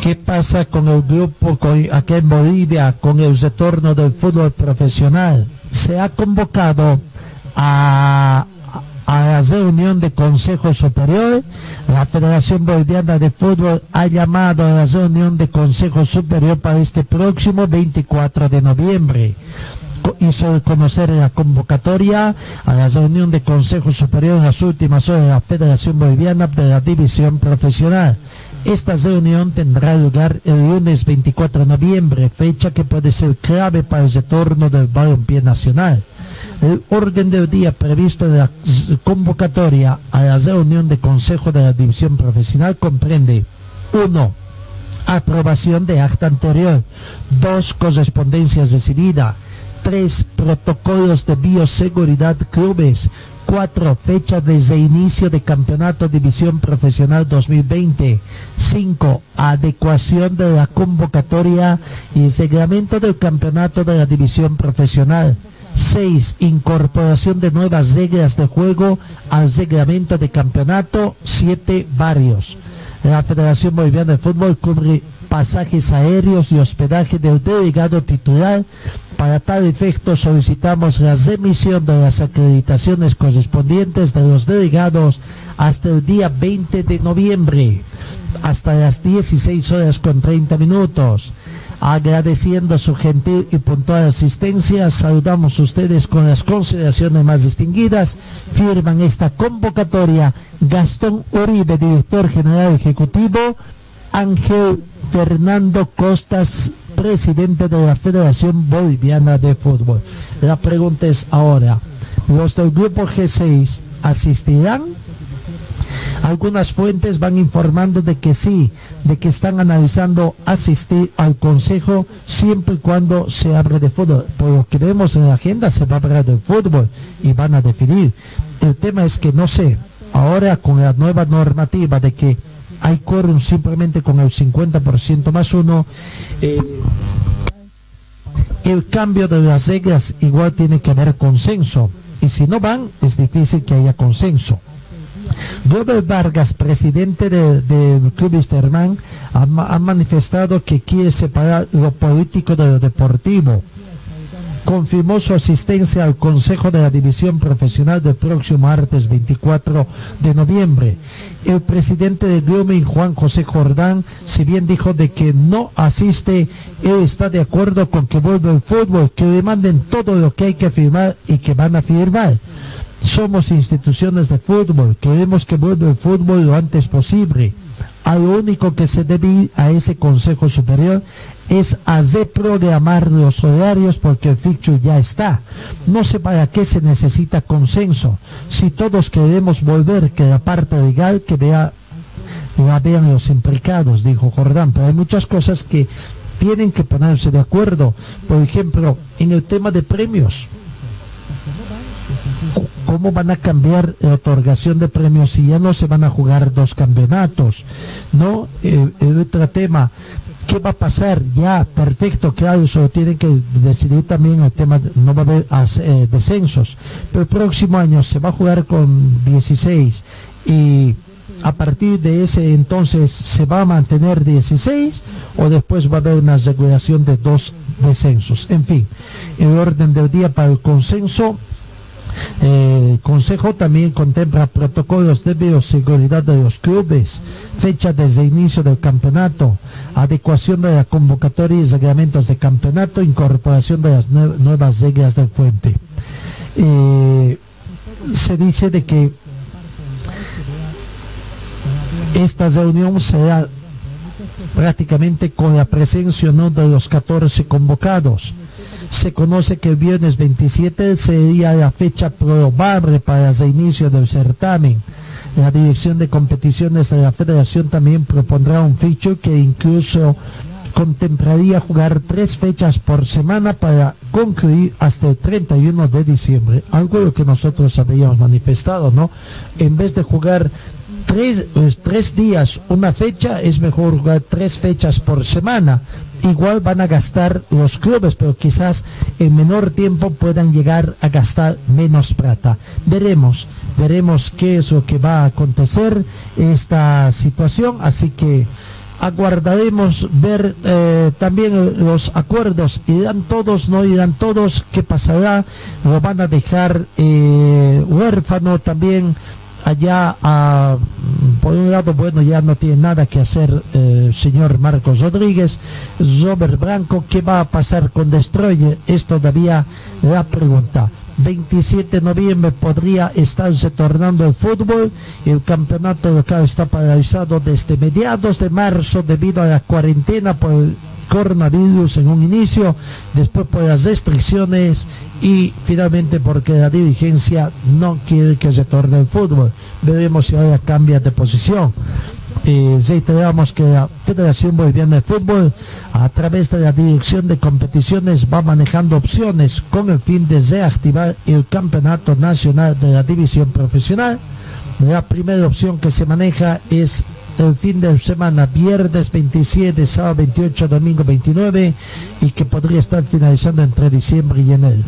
¿Qué pasa con el grupo con, aquí en Bolivia con el retorno del fútbol profesional? Se ha convocado a, a la reunión de Consejo Superior. La Federación Boliviana de Fútbol ha llamado a la reunión de Consejo Superior para este próximo 24 de noviembre hizo conocer la convocatoria a la reunión de Consejo Superior en las últimas horas de la Federación Boliviana de la División Profesional. Esta reunión tendrá lugar el lunes 24 de noviembre, fecha que puede ser clave para el retorno del balompié nacional. El orden del día previsto de la convocatoria a la reunión de Consejo de la División Profesional comprende 1 aprobación de acta anterior, dos correspondencias recibidas, tres protocolos de bioseguridad clubes, cuatro fecha de reinicio de campeonato división profesional 2020, cinco adecuación de la convocatoria y reglamento del campeonato de la división profesional. 6. Incorporación de nuevas reglas de juego al reglamento de campeonato. 7. Varios. La Federación Boliviana de Fútbol cubre pasajes aéreos y hospedaje del delegado titular. Para tal efecto solicitamos la remisión de las acreditaciones correspondientes de los delegados hasta el día 20 de noviembre, hasta las 16 horas con 30 minutos. Agradeciendo su gentil y puntual asistencia, saludamos a ustedes con las consideraciones más distinguidas. Firman esta convocatoria Gastón Uribe, director general ejecutivo, Ángel Fernando Costas, presidente de la Federación Boliviana de Fútbol. La pregunta es ahora, ¿los del grupo G6 asistirán? Algunas fuentes van informando de que sí, de que están analizando asistir al Consejo siempre y cuando se abre de fútbol. Por lo que vemos en la agenda se va a hablar del fútbol y van a definir. El tema es que no sé, ahora con la nueva normativa de que hay quórum simplemente con el 50% más uno, eh, el cambio de las reglas igual tiene que haber consenso. Y si no van, es difícil que haya consenso. Robert Vargas, presidente de- del Club Isterman, ha, ha manifestado que quiere separar lo político de lo deportivo. Confirmó su asistencia al Consejo de la División Profesional del próximo martes 24 de noviembre. El presidente de Grooming, Juan José Jordán, si bien dijo de que no asiste, él está de acuerdo con que vuelva el fútbol, que le manden todo lo que hay que firmar y que van a firmar. Somos instituciones de fútbol, queremos que vuelva el fútbol lo antes posible. A lo único que se debe ir a ese Consejo Superior es a reprogramar los horarios porque el fixture ya está. No sé para qué se necesita consenso. Si todos queremos volver, que la parte legal que vea vean los implicados, dijo Jordán, pero hay muchas cosas que tienen que ponerse de acuerdo. Por ejemplo, en el tema de premios. ¿Cómo van a cambiar la otorgación de premios si ya no se van a jugar dos campeonatos? ¿No? Eh, otro tema, ¿qué va a pasar? Ya, perfecto, claro, eso tienen que decidir también el tema, de- no va a haber eh, descensos, pero el próximo año se va a jugar con 16 y a partir de ese entonces se va a mantener 16 o después va a haber una regulación de dos descensos. En fin, el orden del día para el consenso eh, el Consejo también contempla protocolos de bioseguridad de los clubes, fecha desde inicio del campeonato, adecuación de la convocatoria y reglamentos de campeonato, incorporación de las nue- nuevas reglas del fuente. Eh, se dice de que esta reunión será prácticamente con la presencia o no de los 14 convocados. Se conoce que el viernes 27 sería la fecha probable para el reinicio del certamen. La dirección de competiciones de la federación también propondrá un feature que incluso contemplaría jugar tres fechas por semana para concluir hasta el 31 de diciembre, algo lo que nosotros habíamos manifestado, ¿no? En vez de jugar eh, tres días una fecha, es mejor jugar tres fechas por semana. Igual van a gastar los clubes, pero quizás en menor tiempo puedan llegar a gastar menos plata. Veremos, veremos qué es lo que va a acontecer esta situación, así que aguardaremos ver eh, también los acuerdos, irán todos, no irán todos, qué pasará, lo van a dejar eh, huérfano también allá a, por un lado, bueno, ya no tiene nada que hacer el señor Marcos Rodríguez, Robert Blanco, ¿qué va a pasar con Destroyer? Es todavía la pregunta. 27 de noviembre podría estarse tornando el fútbol. El campeonato local está paralizado desde mediados de marzo debido a la cuarentena por coronavirus en un inicio, después por las restricciones y finalmente porque la dirigencia no quiere que se torne el fútbol. Veremos si ahora cambia de posición. Eh, reiteramos que la Federación Boliviana de Fútbol a través de la Dirección de Competiciones va manejando opciones con el fin de reactivar el Campeonato Nacional de la División Profesional. La primera opción que se maneja es el fin de semana, viernes 27, sábado 28, domingo 29 y que podría estar finalizando entre diciembre y enero.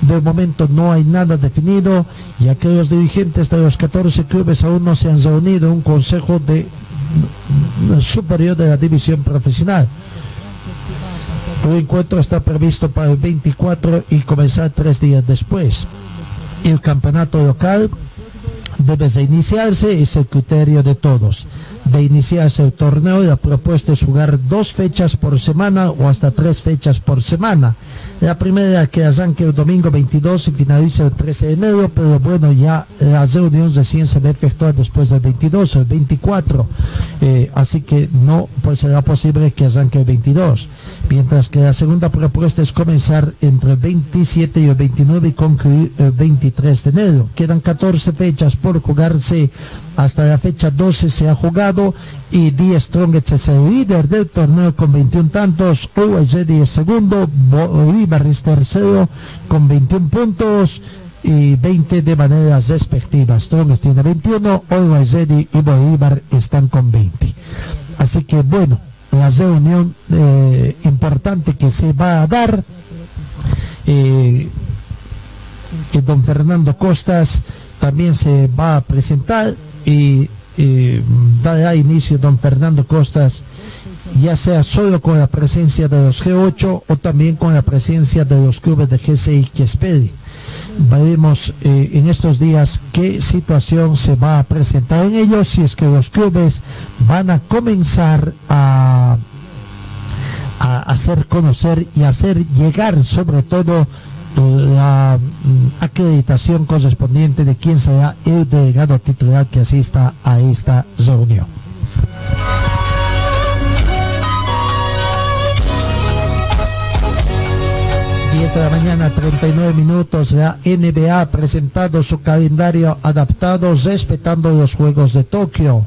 De momento no hay nada definido y aquellos dirigentes de los 14 clubes aún no se han reunido en un consejo de superior de la división profesional. El encuentro está previsto para el 24 y comenzar tres días después. El campeonato local debe de iniciarse, es el criterio de todos. De iniciarse el torneo, la propuesta es jugar dos fechas por semana o hasta tres fechas por semana. La primera que arranque el domingo 22 y finaliza el 13 de enero, pero bueno, ya la reunión recién se va a efectuar después del 22, el 24, eh, así que no pues será posible que arranque el 22. Mientras que la segunda propuesta es comenzar entre el 27 y el 29 y concluir el 23 de enero. Quedan 14 fechas por jugarse hasta la fecha 12 se ha jugado y Die Strongest es el líder del torneo con 21 tantos, USD es segundo, Bolívar es tercero con 21 puntos y 20 de maneras respectivas. Strongest tiene 21, USD y Bolívar están con 20. Así que bueno, la reunión eh, importante que se va a dar, eh, que don Fernando Costas también se va a presentar y eh, dará inicio don Fernando Costas, ya sea solo con la presencia de los G8 o también con la presencia de los clubes de GCI que espere. Veremos eh, en estos días qué situación se va a presentar en ellos, si es que los clubes van a comenzar a, a hacer conocer y hacer llegar sobre todo la mm, acreditación correspondiente de quién será el delegado titular que asista a esta reunión. 10 de la mañana, 39 minutos, la NBA ha presentado su calendario adaptado respetando los Juegos de Tokio.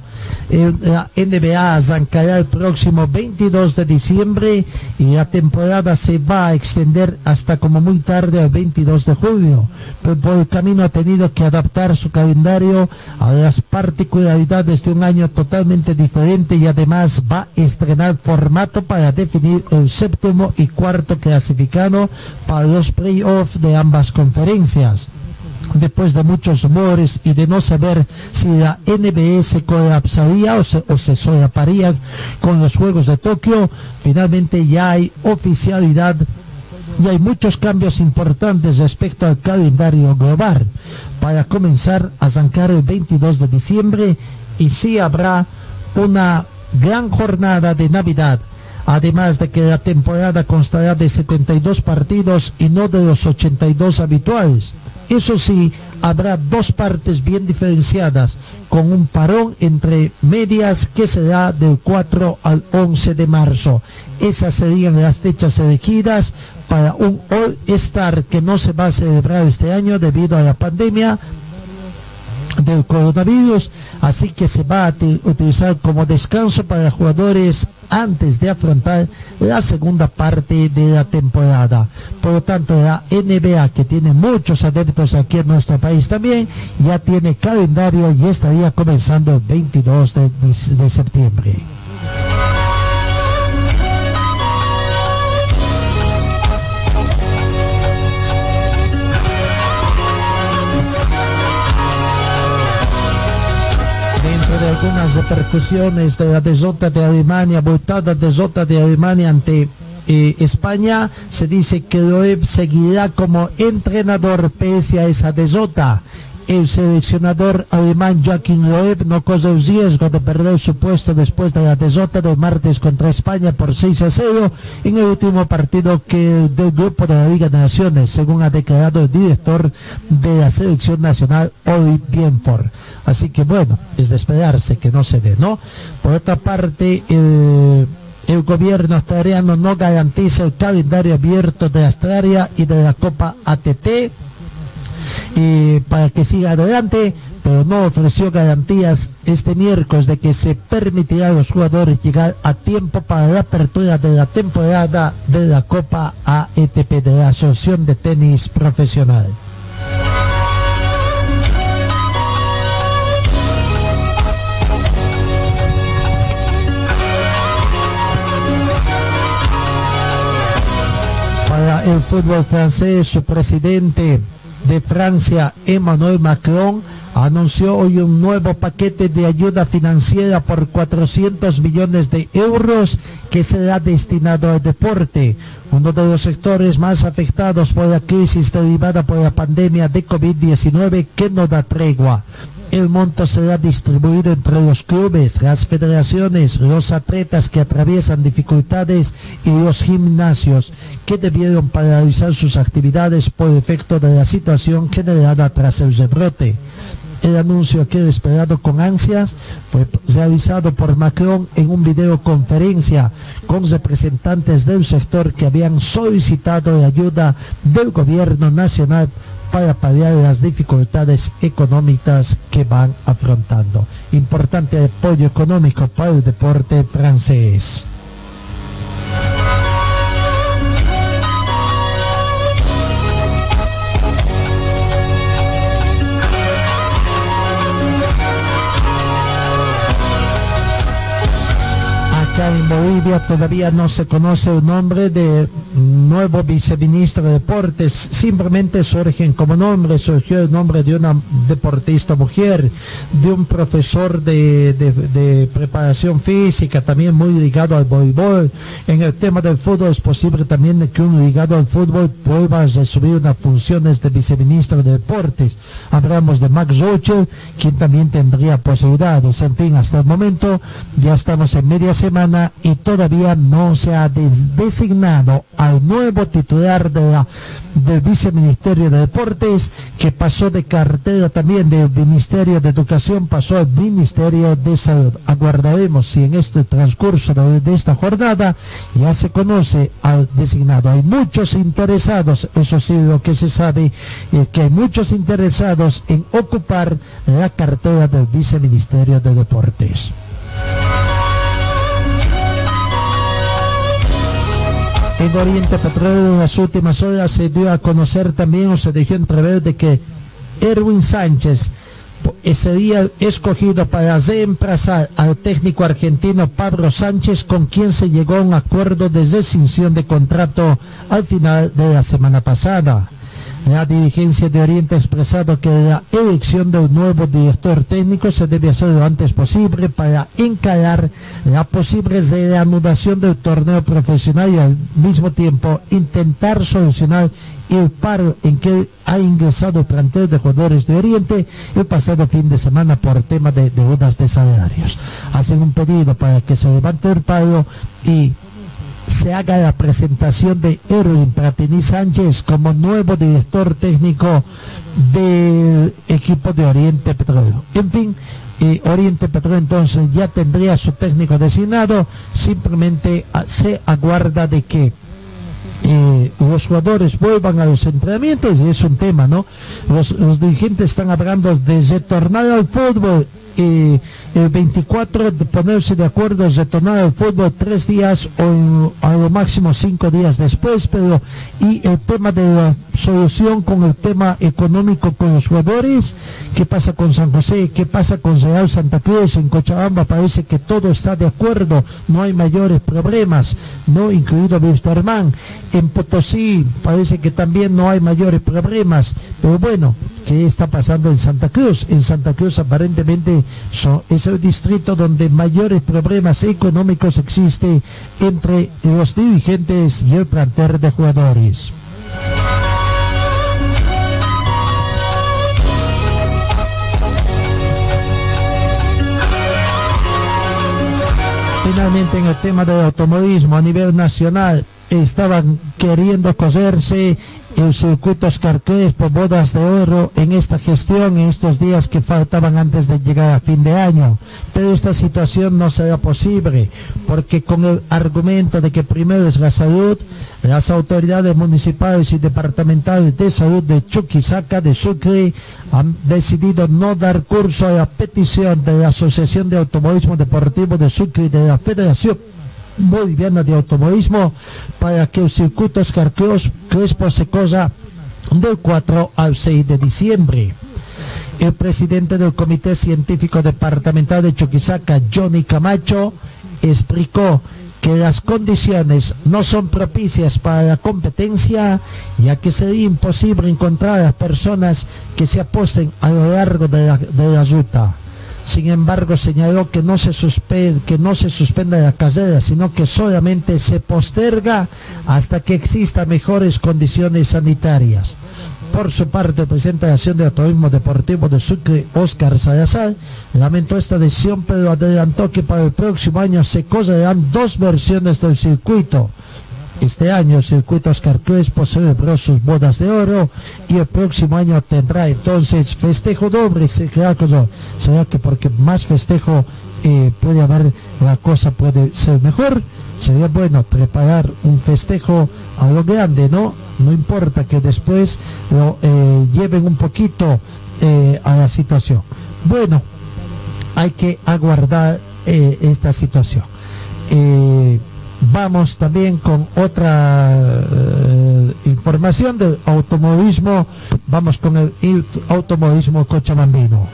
La NBA arrancará el próximo 22 de diciembre y la temporada se va a extender hasta como muy tarde el 22 de julio. Pero por el camino ha tenido que adaptar su calendario a las particularidades de un año totalmente diferente y además va a estrenar formato para definir el séptimo y cuarto clasificado para los playoffs de ambas conferencias después de muchos rumores y de no saber si la NBA se colapsaría o se, o se solaparía con los Juegos de Tokio, finalmente ya hay oficialidad y hay muchos cambios importantes respecto al calendario global para comenzar a arrancar el 22 de diciembre y sí habrá una gran jornada de Navidad además de que la temporada constará de 72 partidos y no de los 82 habituales. Eso sí, habrá dos partes bien diferenciadas, con un parón entre medias que será del 4 al 11 de marzo. Esas serían las fechas elegidas para un All-Star que no se va a celebrar este año debido a la pandemia del coronavirus, así que se va a utilizar como descanso para jugadores antes de afrontar la segunda parte de la temporada. Por lo tanto, la NBA, que tiene muchos adeptos aquí en nuestro país también, ya tiene calendario y estaría comenzando el 22 de, de septiembre. Sobre algunas repercusiones de la derrota de Alemania, voltada derrota de Alemania ante eh, España, se dice que Loeb seguirá como entrenador pese a esa derrota. El seleccionador alemán Joachim Loeb no corre el riesgo de perder su puesto después de la derrota del martes contra España por 6 a 0 en el último partido que del grupo de la Liga de Naciones, según ha declarado el director de la selección nacional, Oli Bienford. Así que bueno, es de esperarse que no se dé, ¿no? Por otra parte, el, el gobierno australiano no garantiza el calendario abierto de Australia y de la Copa ATT y para que siga adelante, pero no ofreció garantías este miércoles de que se permitirá a los jugadores llegar a tiempo para la apertura de la temporada de la Copa AETP de la Asociación de Tenis Profesional. Para el fútbol francés, su presidente de Francia, Emmanuel Macron, anunció hoy un nuevo paquete de ayuda financiera por 400 millones de euros que será destinado al deporte, uno de los sectores más afectados por la crisis derivada por la pandemia de COVID-19 que no da tregua. El monto será distribuido entre los clubes, las federaciones, los atletas que atraviesan dificultades y los gimnasios que debieron paralizar sus actividades por efecto de la situación generada tras el rebrote. El anuncio que era esperado con ansias fue realizado por Macron en un videoconferencia con representantes del sector que habían solicitado la ayuda del gobierno nacional para paliar las dificultades económicas que van afrontando. Importante apoyo económico para el deporte francés. Acá en Bolivia todavía no se conoce el nombre de nuevo viceministro de deportes, simplemente surgen como nombre, surgió el nombre de una deportista mujer, de un profesor de, de- preparación física, también muy ligado al voleibol. En el tema del fútbol es posible también que un ligado al fútbol vuelva a asumir unas funciones de viceministro de deportes. Hablamos de Max Rocher, quien también tendría posibilidades. En fin, hasta el momento ya estamos en media semana y todavía no se ha des- designado al nuevo titular de la, del viceministerio de deportes que pasó de cartera también del ministerio de educación pasó al ministerio de salud. Aguardaremos si en este transcurso de, de esta jornada ya se conoce al designado. Hay muchos interesados eso sí lo que se sabe eh, que hay muchos interesados en ocupar la cartera del viceministerio de deportes En Oriente Petróleo en las últimas horas se dio a conocer también o se dejó entrever de que Erwin Sánchez sería escogido para reemplazar al técnico argentino Pablo Sánchez con quien se llegó a un acuerdo de rescisión de contrato al final de la semana pasada. La dirigencia de Oriente ha expresado que la elección del nuevo director técnico se debe hacer lo antes posible para encarar la posible reanudación del torneo profesional y al mismo tiempo intentar solucionar el paro en que ha ingresado el plantel de jugadores de Oriente el pasado fin de semana por tema de deudas de salarios. Hacen un pedido para que se levante el paro y se haga la presentación de Erwin Pratini Sánchez como nuevo director técnico del equipo de Oriente Petróleo. En fin, eh, Oriente Petróleo entonces ya tendría su técnico designado, simplemente ah, se aguarda de que eh, los jugadores vuelvan a los entrenamientos y es un tema, ¿no? Los, los dirigentes están hablando de retornar al fútbol. Eh, el 24 de ponerse de acuerdo retornar al fútbol tres días o a lo máximo cinco días después pero y el tema de la solución con el tema económico con los jugadores qué pasa con San José qué pasa con Real Santa Cruz en Cochabamba parece que todo está de acuerdo no hay mayores problemas no incluido Wisterman en Potosí parece que también no hay mayores problemas pero bueno qué está pasando en Santa Cruz. En Santa Cruz aparentemente es el distrito donde mayores problemas económicos existe entre los dirigentes y el plantel de jugadores. Finalmente en el tema del automovilismo a nivel nacional estaban queriendo coserse el circuito Oscar Crespo, bodas de oro en esta gestión en estos días que faltaban antes de llegar a fin de año. Pero esta situación no será posible porque con el argumento de que primero es la salud, las autoridades municipales y departamentales de salud de Chuquisaca, de Sucre, han decidido no dar curso a la petición de la Asociación de Automovilismo Deportivo de Sucre y de la Federación Boliviana de Automovilismo para que el circuito Oscar Cres- Crespo se cosa del 4 al 6 de diciembre. El presidente del Comité Científico Departamental de Chuquisaca, Johnny Camacho, explicó que las condiciones no son propicias para la competencia, ya que sería imposible encontrar a las personas que se aposten a lo largo de la, de la ruta. Sin embargo, señaló que no se suspende, que no se suspenda la carrera, sino que solamente se posterga hasta que existan mejores condiciones sanitarias. Por su parte, el presidente de la Asociación de Automovilismo Deportivo de Sucre, Oscar Salazar, lamentó esta decisión, pero adelantó que para el próximo año se correrán dos versiones del circuito. Este año el circuito Oscar Crespo celebró sus bodas de oro y el próximo año tendrá entonces festejo doble. ¿Será que, porque más festejo eh, puede haber, la cosa puede ser mejor? Sería bueno preparar un festejo a lo grande, ¿no? No importa que después lo eh, lleven un poquito eh, a la situación. Bueno, hay que aguardar esta situación. Vamos también con otra eh, información del automovilismo. Vamos con el il- automovilismo cochabambino.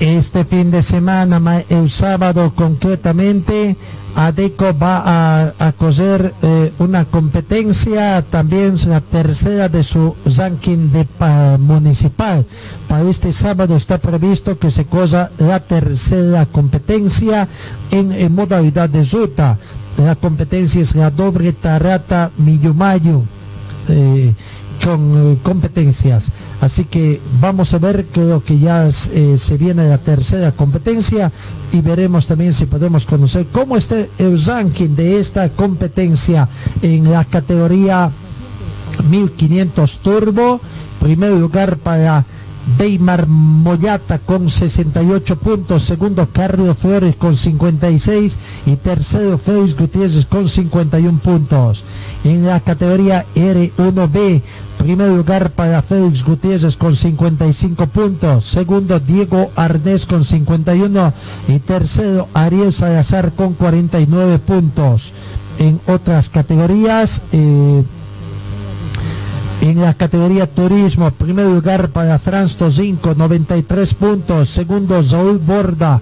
Este fin de semana, ma- el sábado concretamente, ADECO va a, a coser eh, una competencia, también la tercera de su ranking de pa- municipal. Para este sábado está previsto que se cosa la tercera competencia en, en modalidad de ruta. La competencia es la doble tarata Millumayo. eh, con eh, competencias. Así que vamos a ver, creo que ya eh, se viene la tercera competencia y veremos también si podemos conocer cómo está el ranking de esta competencia en la categoría 1500 Turbo. Primer lugar para Weimar Moyata con 68 puntos, segundo Carlos Flores con 56 y tercero Félix Gutiérrez con 51 puntos. En la categoría R1B, primer lugar para Félix Gutiérrez con 55 puntos, segundo Diego Arnés con 51 y tercero Ariel Salazar con 49 puntos. En otras categorías, eh, en la categoría turismo, primer lugar para Franz Tozinco, 93 puntos. Segundo, Raúl Borda,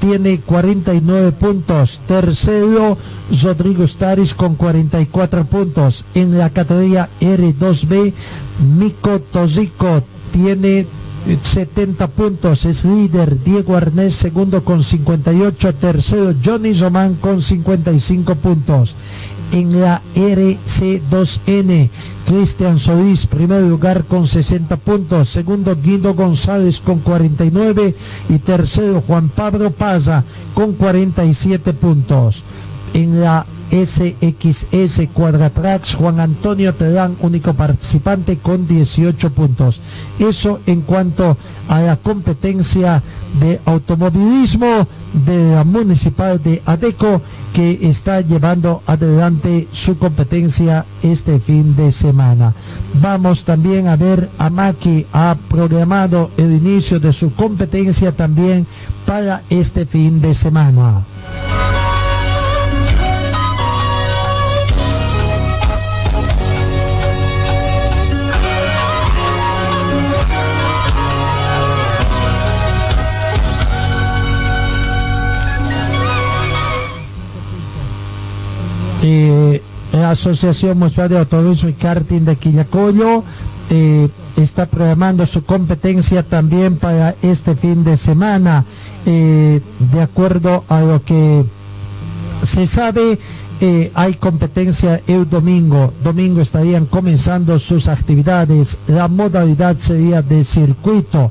tiene 49 puntos. Tercero, Rodrigo Staris con 44 puntos. En la categoría R2B, Mico Tozico tiene eh, 70 puntos, es líder Diego Arnés, segundo con 58, tercero Johnny Román con 55 puntos. En la RC2N, Cristian Solís, primer lugar con 60 puntos, segundo Guido González con 49 y tercero Juan Pablo Paza con 47 puntos. En la SXS Quadratrax, Juan Antonio Terán, único participante con 18 puntos. Eso en cuanto a la competencia de automovilismo de la municipal de Adeco que está llevando adelante su competencia este fin de semana. Vamos también a ver a Maki ha programado el inicio de su competencia también para este fin de semana. La Asociación Municipal de Autoturismo y Karting de Quillacollo eh, está programando su competencia también para este fin de semana. Eh, de acuerdo a lo que se sabe, eh, hay competencia el domingo. Domingo estarían comenzando sus actividades. La modalidad sería de circuito.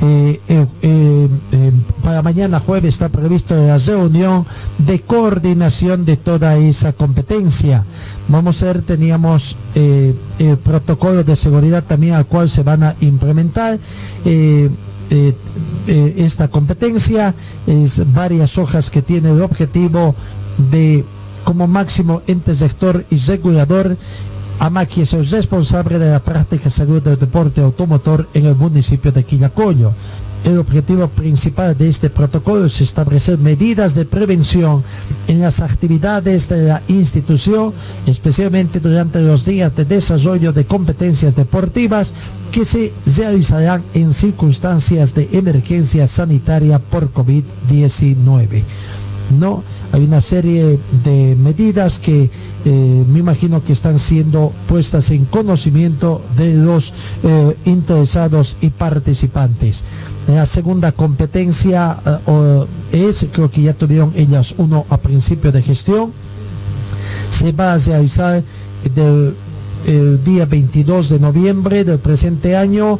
Eh, eh, para mañana jueves está previsto la reunión de coordinación de toda esa competencia. Vamos a ver, teníamos el protocolo de seguridad también al cual se van a implementar. Esta competencia es varias hojas que tiene el objetivo de como máximo ente sector y regulador AMAQUI es el responsable de la práctica salud del deporte automotor en el municipio de Quillacollo. El objetivo principal de este protocolo es establecer medidas de prevención en las actividades de la institución, especialmente durante los días de desarrollo de competencias deportivas que se realizarán en circunstancias de emergencia sanitaria por COVID-19. No, hay una serie de medidas que eh, me imagino que están siendo puestas en conocimiento de los eh, interesados y participantes. La segunda competencia eh, es, creo que ya tuvieron ellas uno a principio de gestión, se va a realizar el día 22 de noviembre del presente año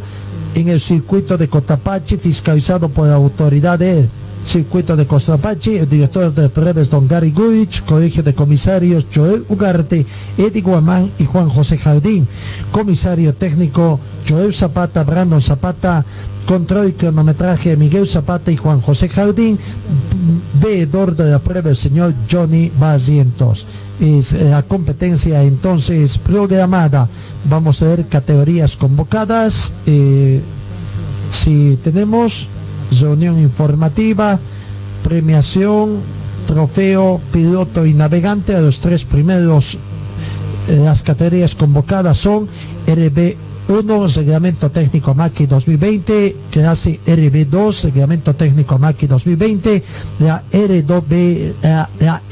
en el circuito de Cotapachi, fiscalizado por la autoridad del circuito de Cotapachi, el director de pruebas don Gary Gurich, colegio de comisarios Joel Ugarte, Eddie Guamán y Juan José Jardín, comisario técnico Joel Zapata, Brandon Zapata, control y cronometraje Miguel Zapata y Juan José Jardín, veedor de la prueba el señor Johnny Barrientos. Es eh, la competencia entonces programada. Vamos a ver categorías convocadas. eh, si tenemos reunión informativa, premiación, trofeo, piloto y navegante. A los tres primeros eh, las categorías convocadas son RB1, Reglamento Técnico MACI 2020, clase RB2, Reglamento Técnico MACI 2020, la R2B, la, la